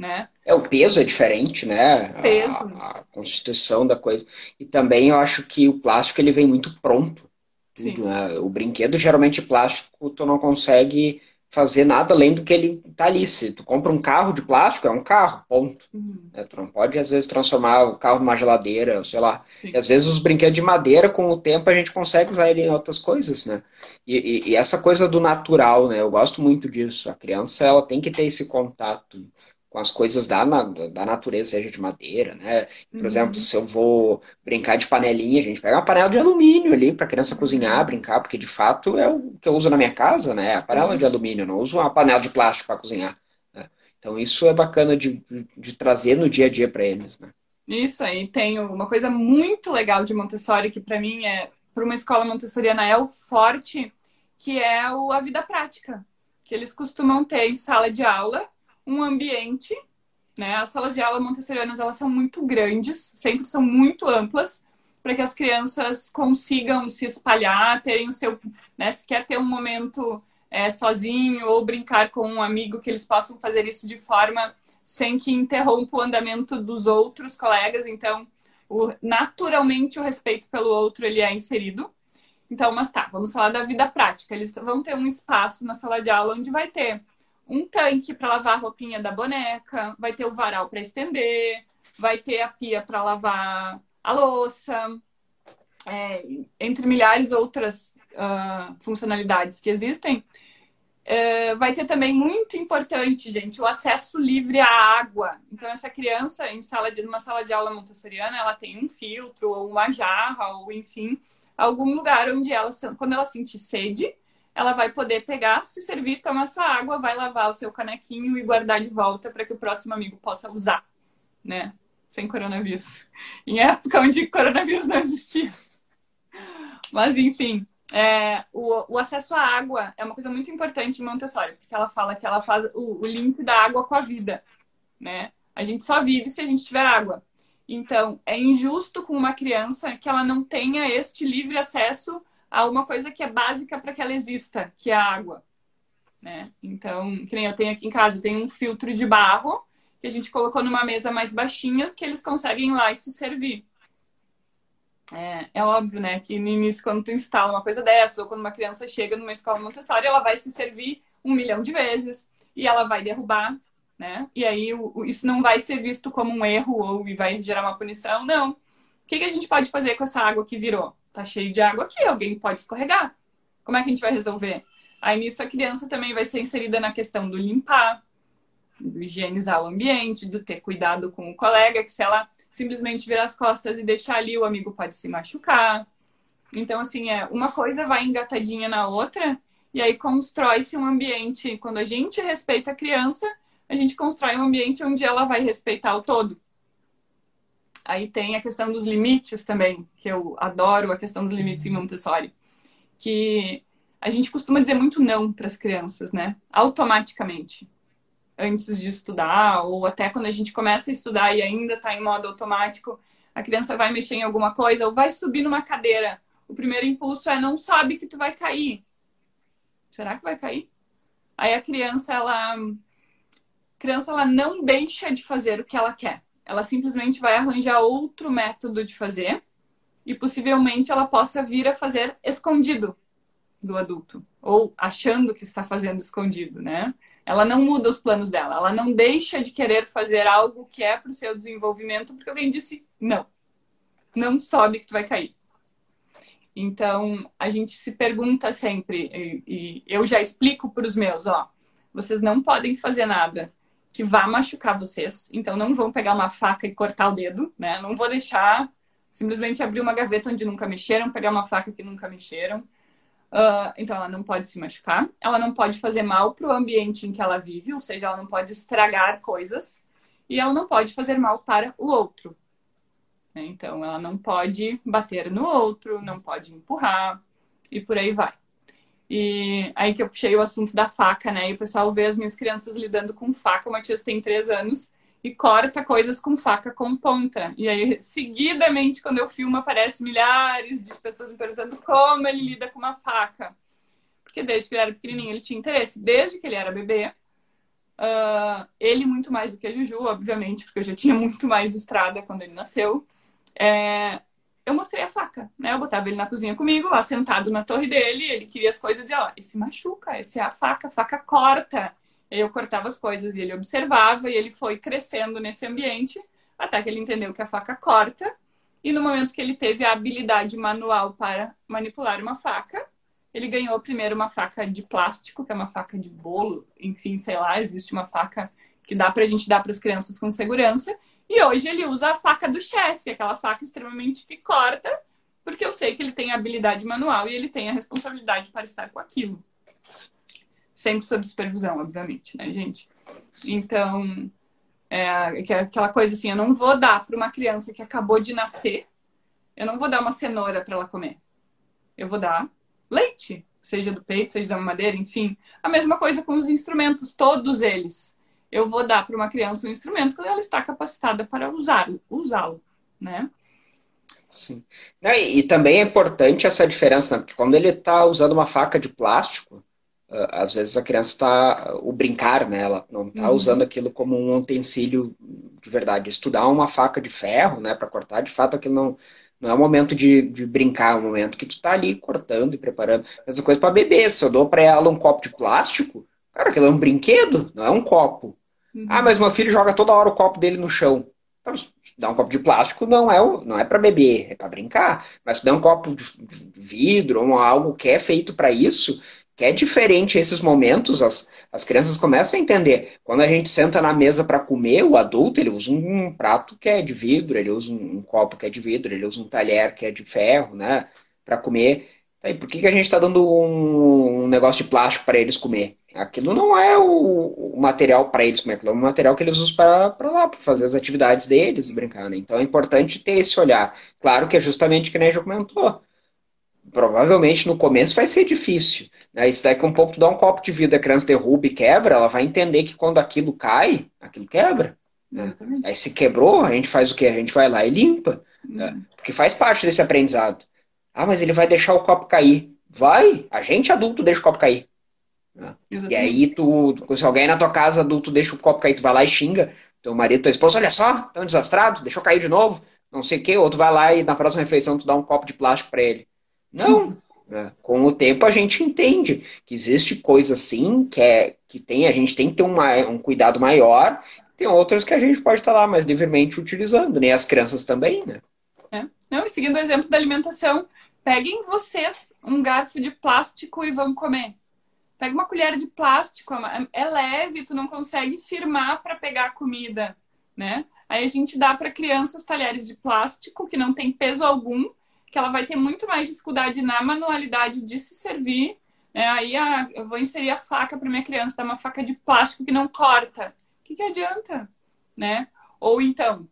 né? É, o peso é diferente, né? Peso. A, a, constituição da coisa. E também eu acho que o plástico ele vem muito pronto. Tudo, né? O brinquedo, geralmente plástico, tu não consegue fazer nada além do que ele tá ali. Se tu compra um carro de plástico, é um carro, ponto. Uhum. É, tu não pode, às vezes, transformar o carro numa geladeira, sei lá. Sim. E às vezes os brinquedos de madeira, com o tempo, a gente consegue usar ele em outras coisas, né? E, e, e essa coisa do natural, né? Eu gosto muito disso. A criança, ela tem que ter esse contato com as coisas da, da natureza, seja de madeira, né? Por uhum. exemplo, se eu vou brincar de panelinha, a gente pega uma panela de alumínio ali para a criança cozinhar, brincar, porque de fato é o que eu uso na minha casa, né? A panela uhum. de alumínio, não uso uma panela de plástico para cozinhar. Né? Então isso é bacana de, de trazer no dia a dia para eles, né? Isso aí, tem uma coisa muito legal de Montessori que para mim é, para uma escola montessoriana é o forte, que é o, a vida prática, que eles costumam ter em sala de aula um ambiente, né? As salas de aula montessorianas, elas são muito grandes, sempre são muito amplas, para que as crianças consigam se espalhar, terem o seu, né? Se quer ter um momento é, sozinho ou brincar com um amigo, que eles possam fazer isso de forma sem que interrompa o andamento dos outros colegas. Então, o, naturalmente, o respeito pelo outro ele é inserido. Então, mas tá, vamos falar da vida prática. Eles vão ter um espaço na sala de aula onde vai ter um tanque para lavar a roupinha da boneca, vai ter o varal para estender, vai ter a pia para lavar a louça, é, entre milhares outras uh, funcionalidades que existem. É, vai ter também muito importante, gente, o acesso livre à água. Então, essa criança em sala de, numa sala de aula montessoriana, ela tem um filtro ou uma jarra ou enfim, algum lugar onde ela, quando ela sentir sede, ela vai poder pegar, se servir, tomar sua água, vai lavar o seu canequinho e guardar de volta para que o próximo amigo possa usar, né? Sem coronavírus. Em época onde coronavírus não existia. Mas, enfim, é, o, o, acesso à água é uma coisa muito importante em Montessori, porque ela fala que ela faz o, o link da água com a vida, né? A gente só vive se a gente tiver água. Então, é injusto com uma criança que ela não tenha este livre acesso a uma coisa que é básica para que ela exista, que é a água. Né? Então, que nem eu tenho aqui em casa, eu tenho um filtro de barro que a gente colocou numa mesa mais baixinha que eles conseguem ir lá e se servir. É, é, óbvio, né, que no início, quando tu instala uma coisa dessa, ou quando uma criança chega numa escola Montessori, ela vai se servir um milhão de vezes e ela vai derrubar, né? E aí o, isso não vai ser visto como um erro ou vai gerar uma punição, não. O que, que a gente pode fazer com essa água que virou? Tá cheio de água aqui, alguém pode escorregar. Como é que a gente vai resolver? Aí nisso a criança também vai ser inserida na questão do limpar, do higienizar o ambiente, do ter cuidado com o colega, que se ela simplesmente virar as costas e deixar ali, o amigo pode se machucar. Então, assim, é uma coisa vai engatadinha na outra, e aí constrói-se um ambiente. Quando a gente respeita a criança, a gente constrói um ambiente onde ela vai respeitar o todo. Aí tem a questão dos limites também, que eu adoro a questão dos limites em Montessori, que a gente costuma dizer muito não para as crianças, né? Automaticamente. Antes de estudar, ou até quando a gente começa a estudar e ainda está em modo automático, a criança vai mexer em alguma coisa ou vai subir numa cadeira. O primeiro impulso é não sabe que tu vai cair. Será que vai cair? Aí a criança, ela, a criança, ela não deixa de fazer o que ela quer. Ela simplesmente vai arranjar outro método de fazer e possivelmente ela possa vir a fazer escondido do adulto ou achando que está fazendo escondido, né? Ela não muda os planos dela, ela não deixa de querer fazer algo que é para o seu desenvolvimento porque alguém disse não, não sobe que tu vai cair. Então a gente se pergunta sempre e, e eu já explico para os meus, ó, vocês não podem fazer nada que vá machucar vocês, então não vão pegar uma faca e cortar o dedo, né? Não vou deixar simplesmente abrir uma gaveta onde nunca mexeram, pegar uma faca que nunca mexeram Uh, então, ela não pode se machucar, ela não pode fazer mal para o ambiente em que ela vive, ou seja, ela não pode estragar coisas, e ela não pode fazer mal para o outro. Né? Então, ela não pode bater no outro, não pode empurrar, e por aí vai. E aí que eu puxei o assunto da faca, né? E o pessoal vê as minhas crianças lidando com faca. O Matias tem três anos e corta coisas com faca com ponta. E aí, seguidamente, quando eu filmo, aparece milhares de pessoas me perguntando como ele lida com uma faca. Porque desde que ele era pequenininho, ele tinha interesse. Desde que ele era bebê, uh, ele muito mais do que a Juju, obviamente, porque eu já tinha muito mais estrada quando ele nasceu. É, eu mostrei a faca, né? Eu botava ele na cozinha comigo, lá sentado na torre dele, ele queria as coisas e dizia, ó, esse machuca, esse é a faca, a faca corta eu cortava as coisas e ele observava e ele foi crescendo nesse ambiente até que ele entendeu que a faca corta. E no momento que ele teve a habilidade manual para manipular uma faca, ele ganhou primeiro uma faca de plástico, que é uma faca de bolo, enfim, sei lá, existe uma faca que dá pra gente dar para as crianças com segurança. E hoje ele usa a faca do chefe, aquela faca extremamente que corta, porque eu sei que ele tem a habilidade manual e ele tem a responsabilidade para estar com aquilo sempre sob supervisão, obviamente, né, gente? Então, é, aquela coisa assim, eu não vou dar para uma criança que acabou de nascer, eu não vou dar uma cenoura para ela comer. Eu vou dar leite, seja do peito, seja da madeira, enfim. A mesma coisa com os instrumentos, todos eles. Eu vou dar para uma criança um instrumento quando ela está capacitada para usá-lo, usá-lo, né? Sim. E, também é importante essa diferença, né? porque quando ele está usando uma faca de plástico, ah, às vezes a criança está o brincar, né? Ela não está uhum. usando aquilo como um utensílio de verdade. Estudar uma faca de ferro, né, para cortar, de fato, aquilo não não é o momento de, de brincar, é o momento que tu está ali cortando e preparando. Mesma coisa para beber. Se eu dou para ela um copo de plástico, cara, aquilo é um brinquedo, não é um copo. Uhum. Ah, mas meu filho joga toda hora o copo dele no chão. Então, dar um copo de plástico não é, não é para beber, é para brincar. Mas se der um copo de vidro ou algo que é feito para isso, que é diferente esses momentos, as, as crianças começam a entender. Quando a gente senta na mesa para comer, o adulto ele usa um, um, prato que é de vidro, ele usa um, um, copo que é de vidro, ele usa um talher que é de ferro, né, para comer. E por que, que a gente está dando um, um, negócio de plástico para eles comer? Aquilo não é o, o material para eles comer, aquilo é o material que eles usam para lá, para fazer as atividades deles, brincar. Né? Então é importante ter esse olhar. Claro que é justamente o que a já comentou provavelmente no começo vai ser difícil. Né? Isso daqui um pouco tu dá um copo de vidro, a criança derruba e quebra, ela vai entender que quando aquilo cai, aquilo quebra. Né? Aí se quebrou, a gente faz o quê? A gente vai lá e limpa. Né? Uhum. Porque faz parte desse aprendizado. Ah, mas ele vai deixar o copo cair. Vai, a gente adulto deixa o copo cair. Né? E aí tu, se alguém na tua casa adulto deixa o copo cair, tu vai lá e xinga teu marido, tua esposa, olha só, tão desastrado, deixou cair de novo, não sei o quê, ou tu vai lá e na próxima refeição tu dá um copo de plástico para ele. Não. Né? Com o tempo a gente entende que existe coisa assim que, é, que tem, a gente tem que ter uma, um cuidado maior, tem outras que a gente pode estar lá mais livremente utilizando, né? As crianças também, né? É. Não, e seguindo o exemplo da alimentação, peguem vocês um garfo de plástico e vão comer. Pega uma colher de plástico, é leve, tu não consegue firmar para pegar a comida, né? Aí a gente dá para crianças talheres de plástico que não tem peso algum que ela vai ter muito mais dificuldade na manualidade de se servir. Né? Aí a, eu vou inserir a faca para minha criança, dar uma faca de plástico que não corta, que, que adianta? Né? Ou então,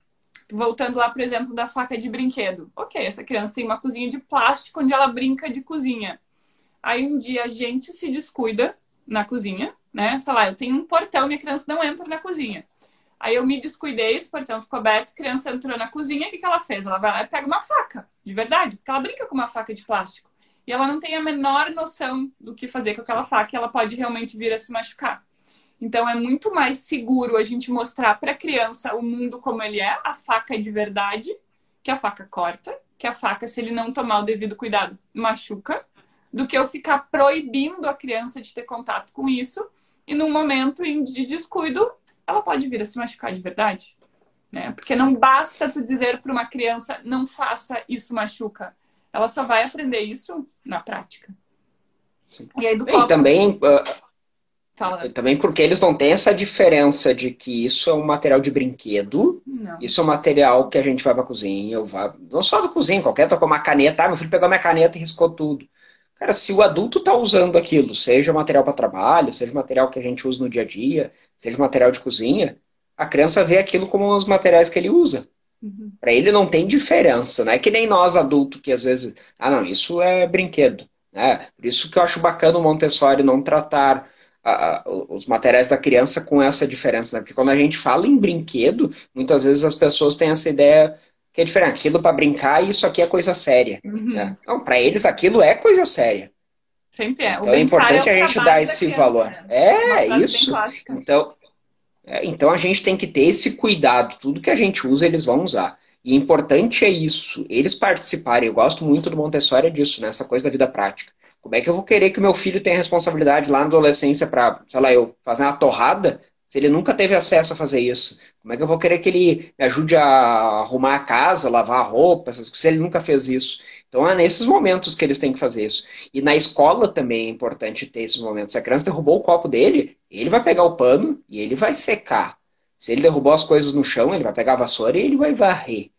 voltando lá, por exemplo, da faca de brinquedo. Ok, essa criança tem uma cozinha de plástico onde ela brinca de cozinha. Aí um dia a gente se descuida na cozinha, né? Sei lá, eu tenho um portão, minha criança não entra na cozinha. Aí eu me descuidei, esse portão ficou aberto, criança entrou na cozinha, o que, que ela fez? Ela vai lá e pega uma faca, de verdade, porque ela brinca com uma faca de plástico. E ela não tem a menor noção do que fazer com aquela faca e ela pode realmente vir a se machucar. Então é muito mais seguro a gente mostrar para a criança o mundo como ele é, a faca é de verdade, que a faca corta, que a faca, se ele não tomar o devido cuidado, machuca, do que eu ficar proibindo a criança de ter contato com isso e num momento de descuido ela pode vir a se machucar de verdade. Né? Porque não basta tu dizer para uma criança não faça isso machuca. Ela só vai aprender isso na prática. Sim. E aí. E também, uh, também porque eles não têm essa diferença de que isso é um material de brinquedo, não. isso é um material que a gente vai para cozinha, eu vá, não só da cozinha, qualquer tocar uma caneta, ah, meu filho pegou minha caneta e riscou tudo. Cara, se o adulto está usando aquilo, seja material para trabalho, seja material que a gente usa no dia a dia, seja material de cozinha, a criança vê aquilo como os materiais que ele usa. Uhum. Para ele não tem diferença, não é que nem nós adultos que às vezes, ah não, isso é brinquedo. Né? Por isso que eu acho bacana o Montessori não tratar os materiais da criança com essa diferença, né? Porque quando a gente fala em brinquedo, muitas vezes as pessoas têm essa ideia que é diferente. Aquilo para brincar e isso aqui é coisa séria. Uhum. Né? Não, para eles aquilo é coisa séria. Sempre é. Então é importante é a gente dar esse criança, valor. Né? É, é isso. Então, é, então a gente tem que ter esse cuidado. Tudo que a gente usa, eles vão usar. E importante é isso, eles participarem. Eu gosto muito do Montessori disso, né? Essa coisa da vida prática. Como é que eu vou querer que meu filho tenha responsabilidade lá na adolescência para, sei lá, eu fazer uma torrada se ele nunca teve acesso a fazer isso? Como é que eu vou querer que ele me ajude a arrumar a casa, lavar a roupa, se ele nunca fez isso? Então é nesses momentos que eles têm que fazer isso. E na escola também é importante ter esses momentos. Se a criança derrubou o copo dele, ele vai pegar o pano e ele vai secar. Se ele derrubou as coisas no chão, ele vai pegar a vassoura e ele vai varrer.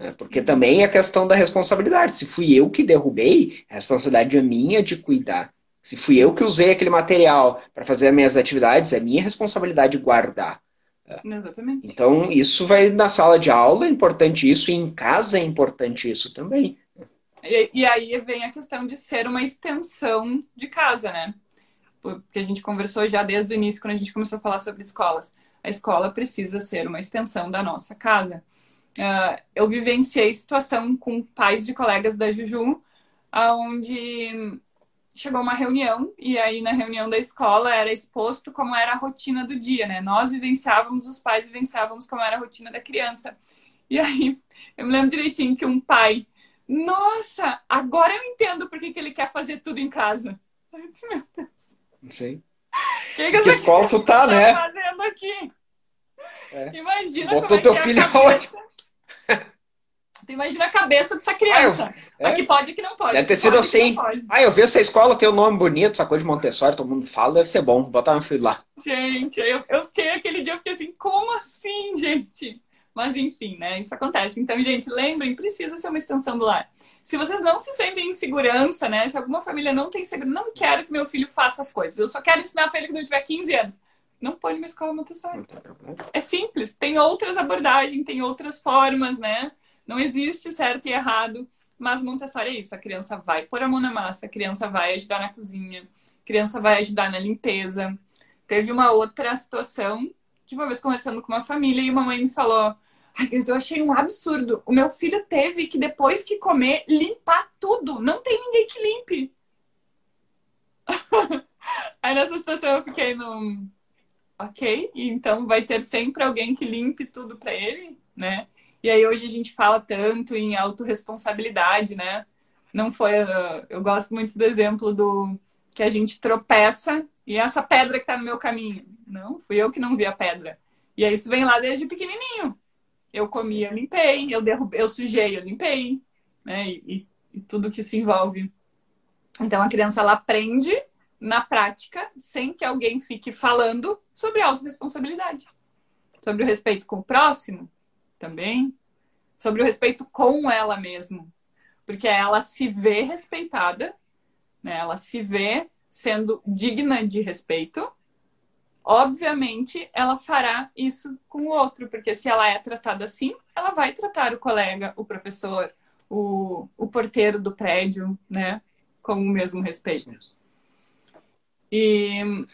Né? Porque também é a questão da responsabilidade. Se fui eu que derrubei, a responsabilidade é minha de cuidar. Se fui eu que usei aquele material para fazer as minhas atividades, é minha responsabilidade guardar. Exatamente. Então, isso vai na sala de aula, é importante isso, e em casa é importante isso também. E, e aí vem a questão de ser uma extensão de casa, né? Porque a gente conversou já desde o início, quando a gente começou a falar sobre escolas. A escola precisa ser uma extensão da nossa casa. Uh, eu vivenciei situação com pais de colegas da Juju, onde chegou uma reunião e aí na reunião da escola era exposto como era a rotina do dia, né? Nós vivenciávamos, os pais vivenciávamos como era a rotina da criança. E aí eu me lembro direitinho que um pai, nossa, agora eu entendo por que, que ele quer fazer tudo em casa. Eu disse, meu Deus. Sim. Que, que, que escola tu tá, né? fazendo aqui? É. Imagina Botou como é teu é filho aonde? Tu imagina a cabeça dessa criança. Ah, eu, é, aqui pode, aqui não pode. Deve ter sido pode, assim. Ah, eu vi essa escola, tem um nome bonito, essa coisa de Montessori, todo mundo fala, deve ser bom. Botar meu filho lá. Gente, eu, eu fiquei aquele dia, eu fiquei assim, como assim, gente? Mas enfim, né? Isso acontece. Então, gente, lembrem, precisa ser uma extensão do lar. Se vocês não se sentem em segurança, né? Se alguma família não tem segurança, não quero que meu filho faça as coisas. Eu só quero ensinar para ele quando ele tiver 15 anos. Não põe numa escola Montessori. É simples. Tem outras abordagens, tem outras formas, né? Não existe certo e errado, mas Montessori é isso. A criança vai pôr a mão na massa, a criança vai ajudar na cozinha, a criança vai ajudar na limpeza. Teve uma outra situação, de uma vez conversando com uma família, e uma mãe me falou: eu achei um absurdo. O meu filho teve que, depois que comer, limpar tudo. Não tem ninguém que limpe. Aí nessa situação eu fiquei no. Ok, então vai ter sempre alguém que limpe tudo para ele, né? E aí hoje a gente fala tanto em autorresponsabilidade, né? Não foi. Eu gosto muito do exemplo do que a gente tropeça e essa pedra que está no meu caminho. Não, fui eu que não vi a pedra. E aí isso vem lá desde pequenininho. Eu comi, eu limpei, eu derrubei, eu sujei, eu limpei, né? E, e, e tudo que se envolve. Então a criança ela aprende na prática, sem que alguém fique falando sobre autorresponsabilidade, sobre o respeito com o próximo, também, sobre o respeito com ela mesma. Porque ela se vê respeitada, né? ela se vê sendo digna de respeito, obviamente ela fará isso com o outro, porque se ela é tratada assim, ela vai tratar o colega, o professor, o, o porteiro do prédio, né, com o mesmo respeito. E...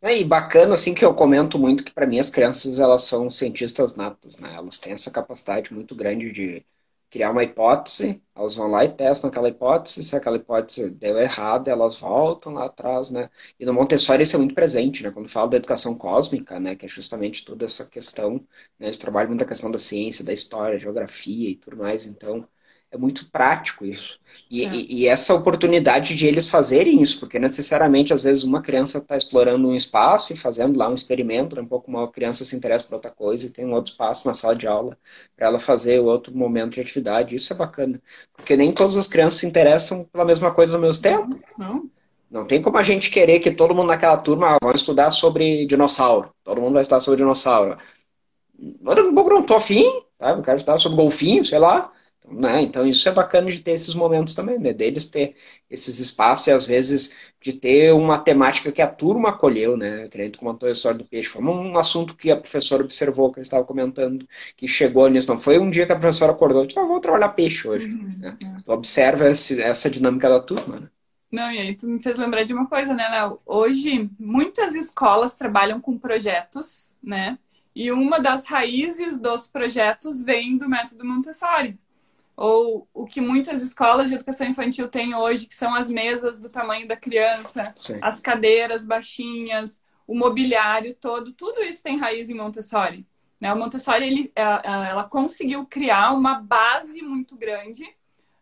É, e bacana, assim, que eu comento muito que para mim as crianças, elas são cientistas natos, né? Elas têm essa capacidade muito grande de criar uma hipótese, elas vão lá e testam aquela hipótese, se aquela hipótese deu errado, elas voltam lá atrás, né? E no Montessori isso é muito presente, né? Quando fala da educação cósmica, né? Que é justamente toda essa questão, né? Eles trabalham muito a questão da ciência, da história, geografia e tudo mais, então é muito prático isso. E, é. e, e, essa oportunidade de eles fazerem isso, porque necessariamente, às vezes, uma criança está explorando um espaço e fazendo lá um experimento, né? um pouco uma criança se interessa por outra coisa e tem um outro espaço na sala de aula para ela fazer outro momento de atividade. Isso é bacana. Porque nem todas as crianças se interessam pela mesma coisa ao mesmo tempo. Não. Não tem como a gente querer que todo mundo naquela turma ah, vai estudar sobre dinossauro. Todo mundo vai estudar sobre dinossauro. Eu não estou afim, tá? eu quero estudar sobre golfinho, sei lá. Né? Então isso é bacana de ter esses momentos também, né? Deles ter esses espaços e às vezes de ter uma temática que a turma acolheu, né? Que tu comentou a história do peixe. Foi um assunto que a professora observou, que eu estava comentando, que chegou nisso. Não foi um dia que a professora acordou e disse, ah, vou trabalhar peixe hoje. Uhum, né? é. Observa esse, essa dinâmica da turma, né? Não, e aí tu me fez lembrar de uma coisa, né, Léo? Hoje, muitas escolas trabalham com projetos, né? E uma das raízes dos projetos vem do método Montessori ou o que muitas escolas de educação infantil têm hoje, que são as mesas do tamanho da criança, Sim. as cadeiras baixinhas, o mobiliário todo, tudo isso tem raiz em Montessori. Né? O Montessori ele, é, é, ela conseguiu criar uma base muito grande,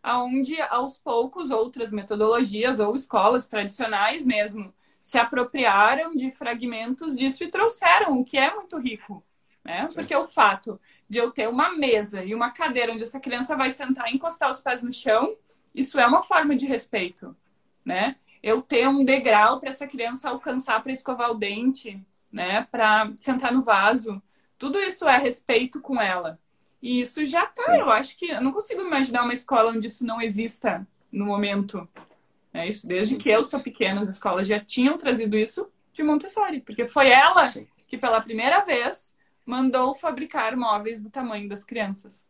aonde aos poucos outras metodologias ou escolas tradicionais mesmo se apropriaram de fragmentos disso e trouxeram, o que é muito rico. Né? Porque o fato de eu ter uma mesa e uma cadeira onde essa criança vai sentar e encostar os pés no chão, isso é uma forma de respeito, né? Eu ter um degrau para essa criança alcançar para escovar o dente, né? Para sentar no vaso, tudo isso é respeito com ela. E isso já tá, eu acho que eu não consigo imaginar uma escola onde isso não exista no momento. É isso, desde que eu sou pequena, as escolas já tinham trazido isso de Montessori, porque foi ela Sim. que pela primeira vez mandou fabricar móveis do tamanho das crianças.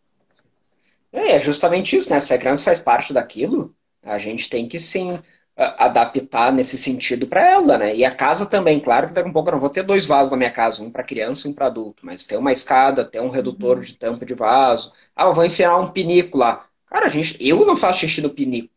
É, é justamente isso, né? Se a criança faz parte daquilo, a gente tem que sim adaptar nesse sentido para ela, né? E a casa também, claro que daqui a um pouco eu não vou ter dois vasos na minha casa, um para criança e um para adulto, mas tem uma escada, tem um redutor uhum. de tampa de vaso. Ah, eu vou enfiar um pinico lá. Cara, gente, eu não faço xixi no pinico.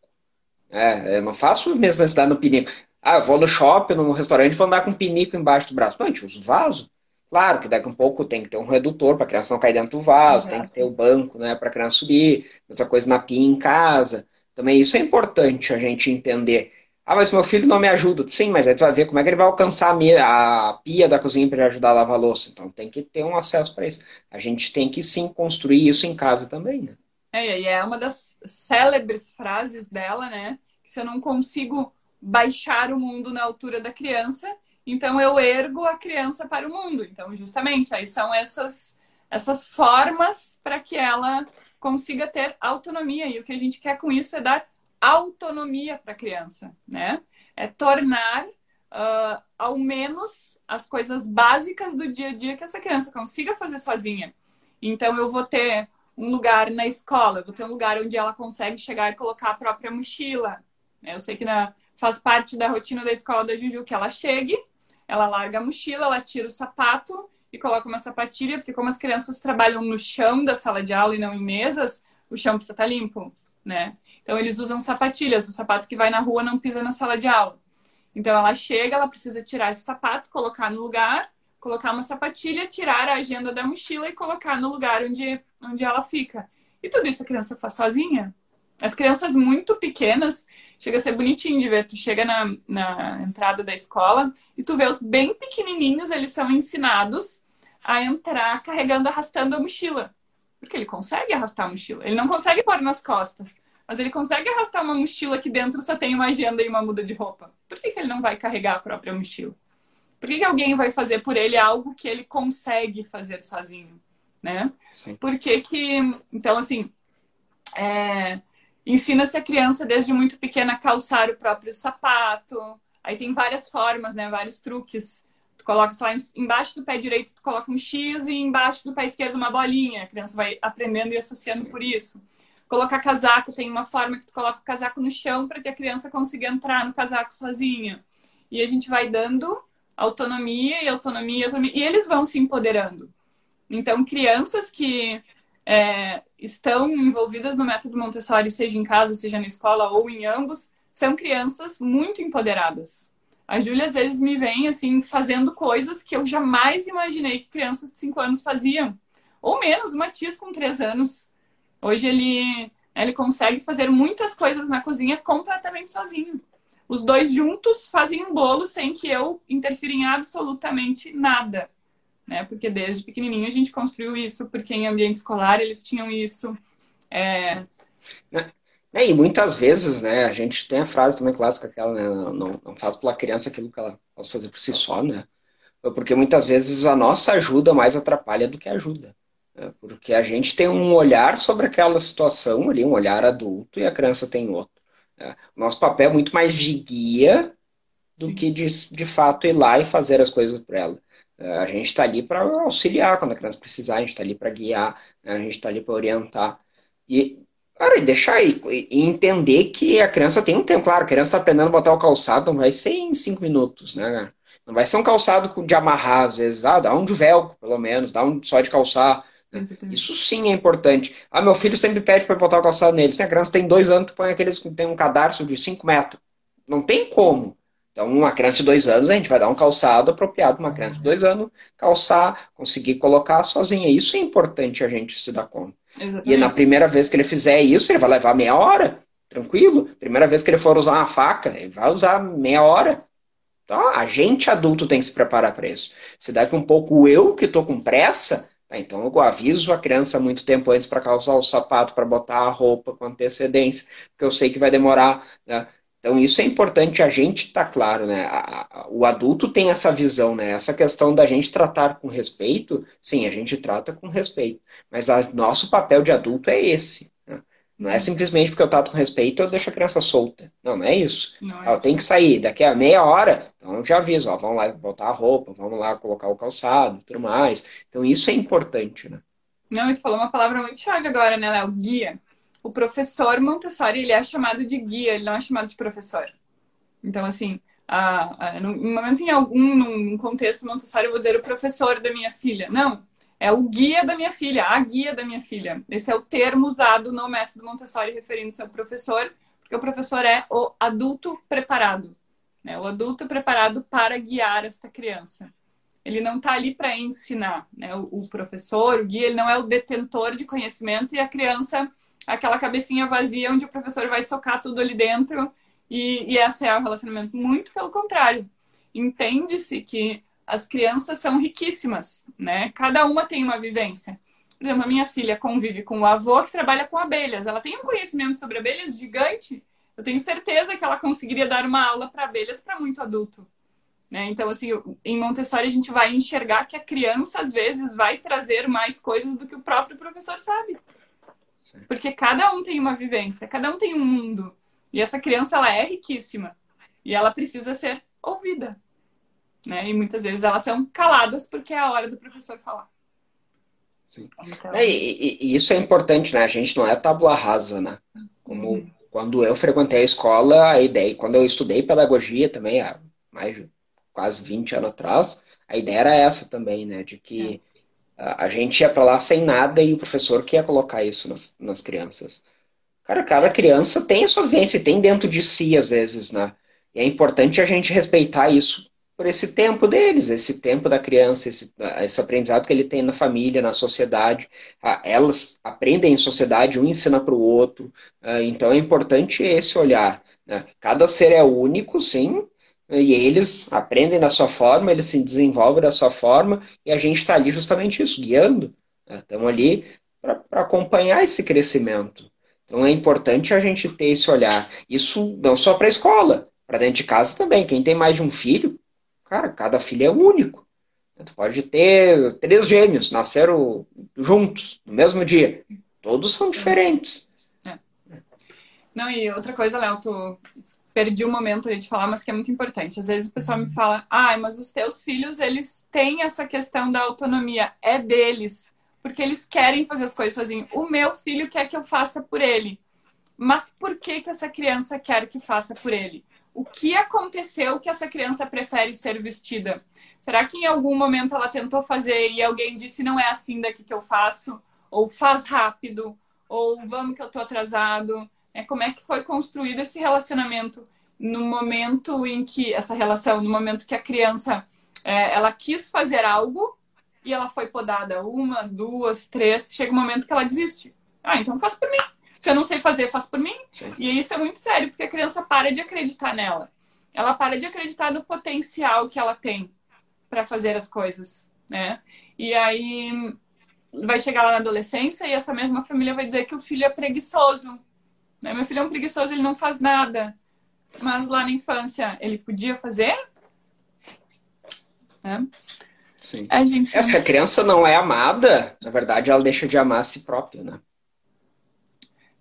É, eu não faço mesmo necessidade no pinico. Ah, eu vou no shopping, no restaurante, vou andar com um pinico embaixo do braço. Não, a gente usa o vaso. Claro que daqui a um pouco tem que ter um redutor para a criança não cair dentro do vaso, Exato. tem que ter o banco né, para a criança subir, essa coisa na pia em casa. Também isso é importante a gente entender. Ah, mas meu filho não me ajuda. Sim, mas aí tu vai ver como é que ele vai alcançar a, a pia da cozinha para ajudar a lavar a louça. Então tem que ter um acesso para isso. A gente tem que sim construir isso em casa também, né? É, e é uma das célebres frases dela, né? Que se eu não consigo baixar o mundo na altura da criança, então eu ergo a criança para o mundo. Então, justamente, aí são essas, essas formas para que ela consiga ter autonomia. E o que a gente quer com isso é dar autonomia para a criança, né? É tornar uh, ao menos as coisas básicas do dia a dia que essa criança consiga fazer sozinha. Então eu vou ter um lugar na escola, eu vou ter um lugar onde ela consegue chegar e colocar a própria mochila. Eu sei que na, faz parte da rotina da escola da Juju que ela chegue, ela larga a mochila, ela tira o sapato e coloca uma sapatilha, porque como as crianças trabalham no chão da sala de aula e não em mesas, o chão precisa estar limpo, né? Então eles usam sapatilhas, o sapato que vai na rua não pisa na sala de aula. Então ela chega, ela precisa tirar esse sapato, colocar no lugar, colocar uma sapatilha, tirar a agenda da mochila e colocar no lugar onde, onde ela fica. E tudo isso a criança faz sozinha. As crianças muito pequenas, chega a ser bonitinho de ver. Tu chega na, na entrada da escola e tu vê os bem pequenininhos, eles são ensinados a entrar carregando, arrastando a mochila. Porque ele consegue arrastar a mochila. Ele não consegue pôr nas costas, mas ele consegue arrastar uma mochila que dentro só tem uma agenda e uma muda de roupa. Por que, que ele não vai carregar a própria mochila? Por que, que alguém vai fazer por ele algo que ele consegue fazer sozinho? Né? Sim. Por que que... Então, assim... É Ensina-se a criança desde muito pequena a calçar o próprio sapato. Aí tem várias formas, né? Vários truques Tu coloca, lá, embaixo do pé direito tu coloca um X e embaixo do pé esquerdo uma bolinha. A criança vai aprendendo e associando por isso. Colocar casaco, tem uma forma que tu coloca o casaco no chão para que a criança consiga entrar no casaco sozinha. E a gente vai dando autonomia e autonomia autonomia. E eles vão se empoderando. Então, crianças que é, estão envolvidas no método Montessori, seja em casa, seja na escola ou em ambos, são crianças muito empoderadas. A Júlia às vezes me vem assim fazendo coisas que eu jamais imaginei que crianças de 5 anos faziam. Ou menos, o Matias com 3 anos. Hoje ele, ele consegue fazer muitas coisas na cozinha completamente sozinho. Os dois juntos fazem um bolo sem que eu interfira em absolutamente nada né? Porque desde pequenininho a gente construiu isso, porque em ambiente escolar eles tinham isso. É... É, e muitas vezes, né, a gente tem a frase também clássica, aquela, né, não, não faz pela criança aquilo que ela pode fazer por si só, né? Porque muitas vezes a nossa ajuda mais atrapalha do que ajuda. Né? Porque a gente tem um olhar sobre aquela situação ali, um olhar adulto, e a criança tem outro. Né? Nosso papel é muito mais de guia do Sim. que de, de fato ir lá e fazer as coisas por ela. A gente está ali para auxiliar quando a criança precisar, a gente está ali para guiar, né? a gente está ali para orientar. E, cara, deixar aí, e entender que a criança tem um tempo, claro, a criança está aprendendo a botar o calçado, não vai ser em cinco minutos, né? Não vai ser um calçado de amarrar, às vezes, ah, dá um de velcro, pelo menos, dá um só de calçar. Né? Isso sim é importante. Ah, meu filho sempre pede para botar o calçado nele. Se a criança tem dois anos, tu põe aqueles que tem um cadarço de cinco metros. Não tem como. Então, uma criança de dois anos, a gente vai dar um calçado apropriado para uma criança de dois anos calçar, conseguir colocar sozinha. Isso é importante a gente se dar conta. Exatamente. E na primeira vez que ele fizer isso, ele vai levar meia hora, tranquilo. Primeira vez que ele for usar uma faca, ele vai usar meia hora. Então, a gente adulto tem que se preparar para isso. Se daqui um pouco eu que estou com pressa, tá, então eu aviso a criança muito tempo antes para calçar o sapato, para botar a roupa com antecedência, porque eu sei que vai demorar. Né? Então, isso é importante a gente estar tá claro, né? A, a, o adulto tem essa visão, né? Essa questão da gente tratar com respeito, sim, a gente trata com respeito. Mas o nosso papel de adulto é esse. Né? Não é simplesmente porque eu trato com respeito eu deixo a criança solta. Não, não é isso. Não é ela tem que sair daqui a meia hora, então eu já aviso, ó, vamos lá botar a roupa, vamos lá colocar o calçado tudo mais. Então, isso é importante, né? Não, e tu falou uma palavra muito chave agora, né, Léo? Guia o professor Montessori ele é chamado de guia, ele não é chamado de professor. Então, assim, a, a, no, momento em algum num contexto Montessori, eu vou dizer o professor da minha filha. Não, é o guia da minha filha, a guia da minha filha. Esse é o termo usado no método Montessori referindo-se ao professor, porque o professor é o adulto preparado. Né? O adulto preparado para guiar esta criança. Ele não está ali para ensinar. Né? O, o professor, o guia, ele não é o detentor de conhecimento e a criança aquela cabecinha vazia onde o professor vai socar tudo ali dentro e, e esse é o relacionamento. Muito pelo contrário. Entende-se que as crianças são riquíssimas, né? Cada uma tem uma vivência. Por exemplo, a minha filha convive com o avô que trabalha com abelhas. Ela tem um conhecimento sobre abelhas gigante. Eu tenho certeza que ela conseguiria dar uma aula para abelhas para muito adulto. Né? Então, assim, em Montessori a gente vai enxergar que a criança, às vezes, vai trazer mais coisas do que o próprio professor sabe. Porque cada um tem uma vivência, cada um tem um mundo. E essa criança, ela é riquíssima. E ela precisa ser ouvida. Né? E muitas vezes elas são caladas porque é a hora do professor falar. Sim. Então... É, e, e, isso é importante, né? A gente não é tábua rasa, né? Como uhum. quando eu frequentei a escola, a ideia, quando eu estudei pedagogia também, há mais de quase 20 anos atrás, a ideia era essa também, né? De que é a gente ia para lá sem nada e o professor quer colocar isso nas, nas crianças. Cara, cada criança tem a sua vivência, tem dentro de si, às vezes, né? E é importante a gente respeitar isso por esse tempo deles, esse tempo da criança, esse, esse aprendizado que ele tem na família, na sociedade. Elas aprendem em sociedade, um ensina para o outro. Ah, então é importante esse olhar. Né? Cada ser é único, sim, e eles aprendem da sua forma, eles se desenvolvem da sua forma, e a gente está ali justamente isso, guiando. Estamos né? ali para acompanhar esse crescimento. Então é importante a gente ter esse olhar. Isso não só para a escola, para dentro de casa também. Quem tem mais de um filho, cara, cada filho é único. Tu pode ter três gêmeos, nasceram juntos, no mesmo dia. Todos são diferentes. É. Não, e outra coisa, Léo, tu perdi o um momento ali de falar, mas que é muito importante. Às vezes o pessoal me fala, ah, mas os teus filhos, eles têm essa questão da autonomia, é deles, porque eles querem fazer as coisas sozinhos. O meu filho quer que eu faça por ele. Mas por que, que essa criança quer que faça por ele? O que aconteceu que essa criança prefere ser vestida? Será que em algum momento ela tentou fazer e alguém disse não é assim daqui que eu faço? Ou faz rápido? Ou vamos que eu tô atrasado? É, como é que foi construído esse relacionamento no momento em que essa relação, no momento que a criança é, ela quis fazer algo e ela foi podada uma, duas, três, chega um momento que ela desiste. Ah, então faz por mim. Se eu não sei fazer, faz por mim. Sim. E isso é muito sério, porque a criança para de acreditar nela. Ela para de acreditar no potencial que ela tem para fazer as coisas, né? E aí vai chegar lá na adolescência e essa mesma família vai dizer que o filho é preguiçoso, né? Meu filho é um preguiçoso, ele não faz nada. Mas lá na infância ele podia fazer? Né? Sim. A gente... Essa criança não é amada, na verdade ela deixa de amar a si própria, né?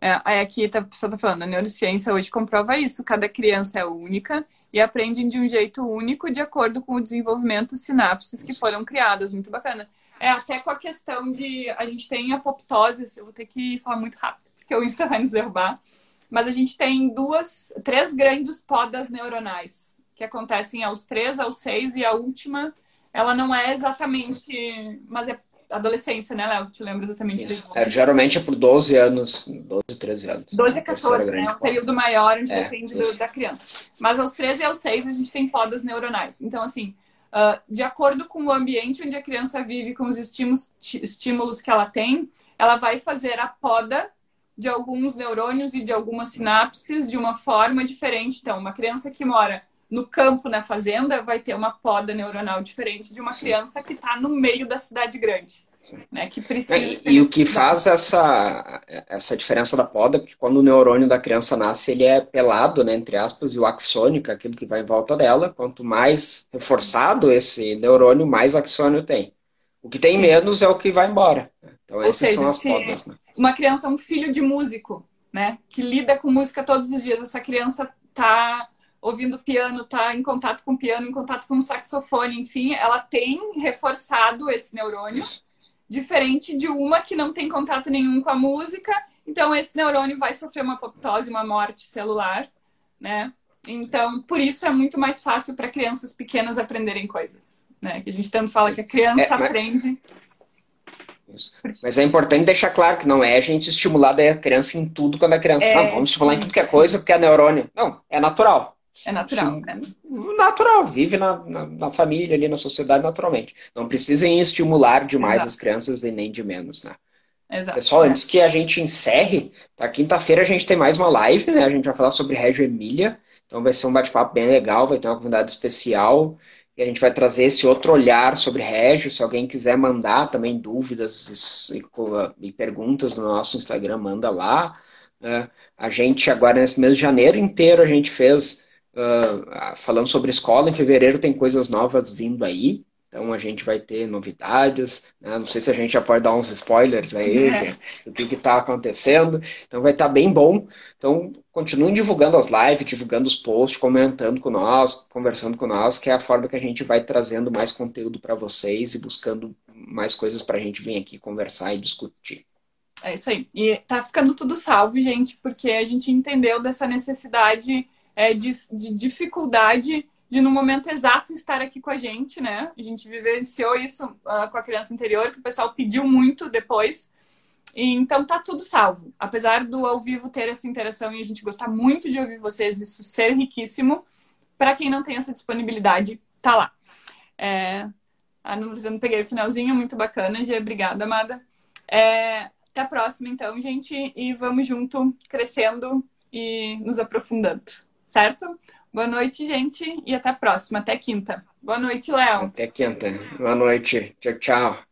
É, aí aqui tá, a pessoa tá falando, a neurociência hoje comprova isso. Cada criança é única e aprende de um jeito único de acordo com o desenvolvimento sinapses que foram criadas. Muito bacana. É, até com a questão de. A gente tem apoptose, eu vou ter que falar muito rápido porque o Insta vai nos derrubar. Mas a gente tem duas, três grandes podas neuronais que acontecem aos três, aos seis e a última, ela não é exatamente, mas é adolescência, né, Léo? Te lembro exatamente. É, geralmente é por 12 anos, 12, 13 anos. 12 a 14, né? É um período maior, onde é, depende do, da criança. Mas aos 13 e aos 6 a gente tem podas neuronais. Então, assim, uh, de acordo com o ambiente onde a criança vive, com os estímulos, estímulos que ela tem, ela vai fazer a poda de alguns neurônios e de algumas sinapses de uma forma diferente. Então, uma criança que mora no campo, na fazenda, vai ter uma poda neuronal diferente de uma criança que está no meio da cidade grande. Né, que precisa e, e o que faz essa, essa diferença da poda, é porque quando o neurônio da criança nasce, ele é pelado, né, entre aspas, e o axônio, que é aquilo que vai em volta dela, quanto mais reforçado esse neurônio, mais axônio tem. O que tem menos é o que vai embora. Então, Ou essas seja, são as podas. Né? Uma criança é um filho de músico, né? Que lida com música todos os dias. Essa criança tá ouvindo piano, tá em contato com piano, em contato com o saxofone, enfim, ela tem reforçado esse neurônio, Isso. diferente de uma que não tem contato nenhum com a música. Então, esse neurônio vai sofrer uma apoptose, uma morte celular, né? Então, por isso é muito mais fácil para crianças pequenas aprenderem coisas né? Que a gente tanto fala que a criança é, mas... aprende. Isso. Mas é importante deixar claro que não é a gente estimular a criança em tudo quando a criança. É, não, vamos estimular sim, em tudo que é coisa porque é neurônio. Não, é natural. É natural. Né? Natural, vive na, na, na, família, ali na sociedade naturalmente. Não precisem estimular demais Exato. as crianças e nem de menos, né? Exato. Pessoal, é. antes que a gente encerre, tá? Quinta-feira a gente tem mais uma live, né? A gente vai falar sobre Régio Emília. Então vai ser um bate-papo bem legal, vai ter uma convidada especial. E a gente vai trazer esse outro olhar sobre Régio. Se alguém quiser mandar também dúvidas e, e perguntas no nosso Instagram, manda lá. Uh, a gente agora, nesse mês de janeiro inteiro, a gente fez uh, falando sobre escola. Em fevereiro tem coisas novas vindo aí. Então a gente vai ter novidades, né? não sei se a gente já pode dar uns spoilers aí é. do que está acontecendo. Então vai estar tá bem bom. Então continuem divulgando as lives, divulgando os posts, comentando com nós, conversando com nós, que é a forma que a gente vai trazendo mais conteúdo para vocês e buscando mais coisas para a gente vir aqui conversar e discutir. É isso aí. E tá ficando tudo salvo, gente, porque a gente entendeu dessa necessidade é, de, de dificuldade de no momento exato estar aqui com a gente, né? A gente vivenciou isso uh, com a criança interior, que o pessoal pediu muito depois. E, então tá tudo salvo. Apesar do ao vivo ter essa interação e a gente gostar muito de ouvir vocês, isso ser riquíssimo. Para quem não tem essa disponibilidade, tá lá. É... Analisando, peguei o finalzinho, muito bacana, Gê. Obrigada, amada. É... Até a próxima, então, gente. E vamos junto, crescendo e nos aprofundando. Certo? Boa noite, gente, e até a próxima, até quinta. Boa noite, Léo. Até quinta. Boa noite. Tchau, tchau.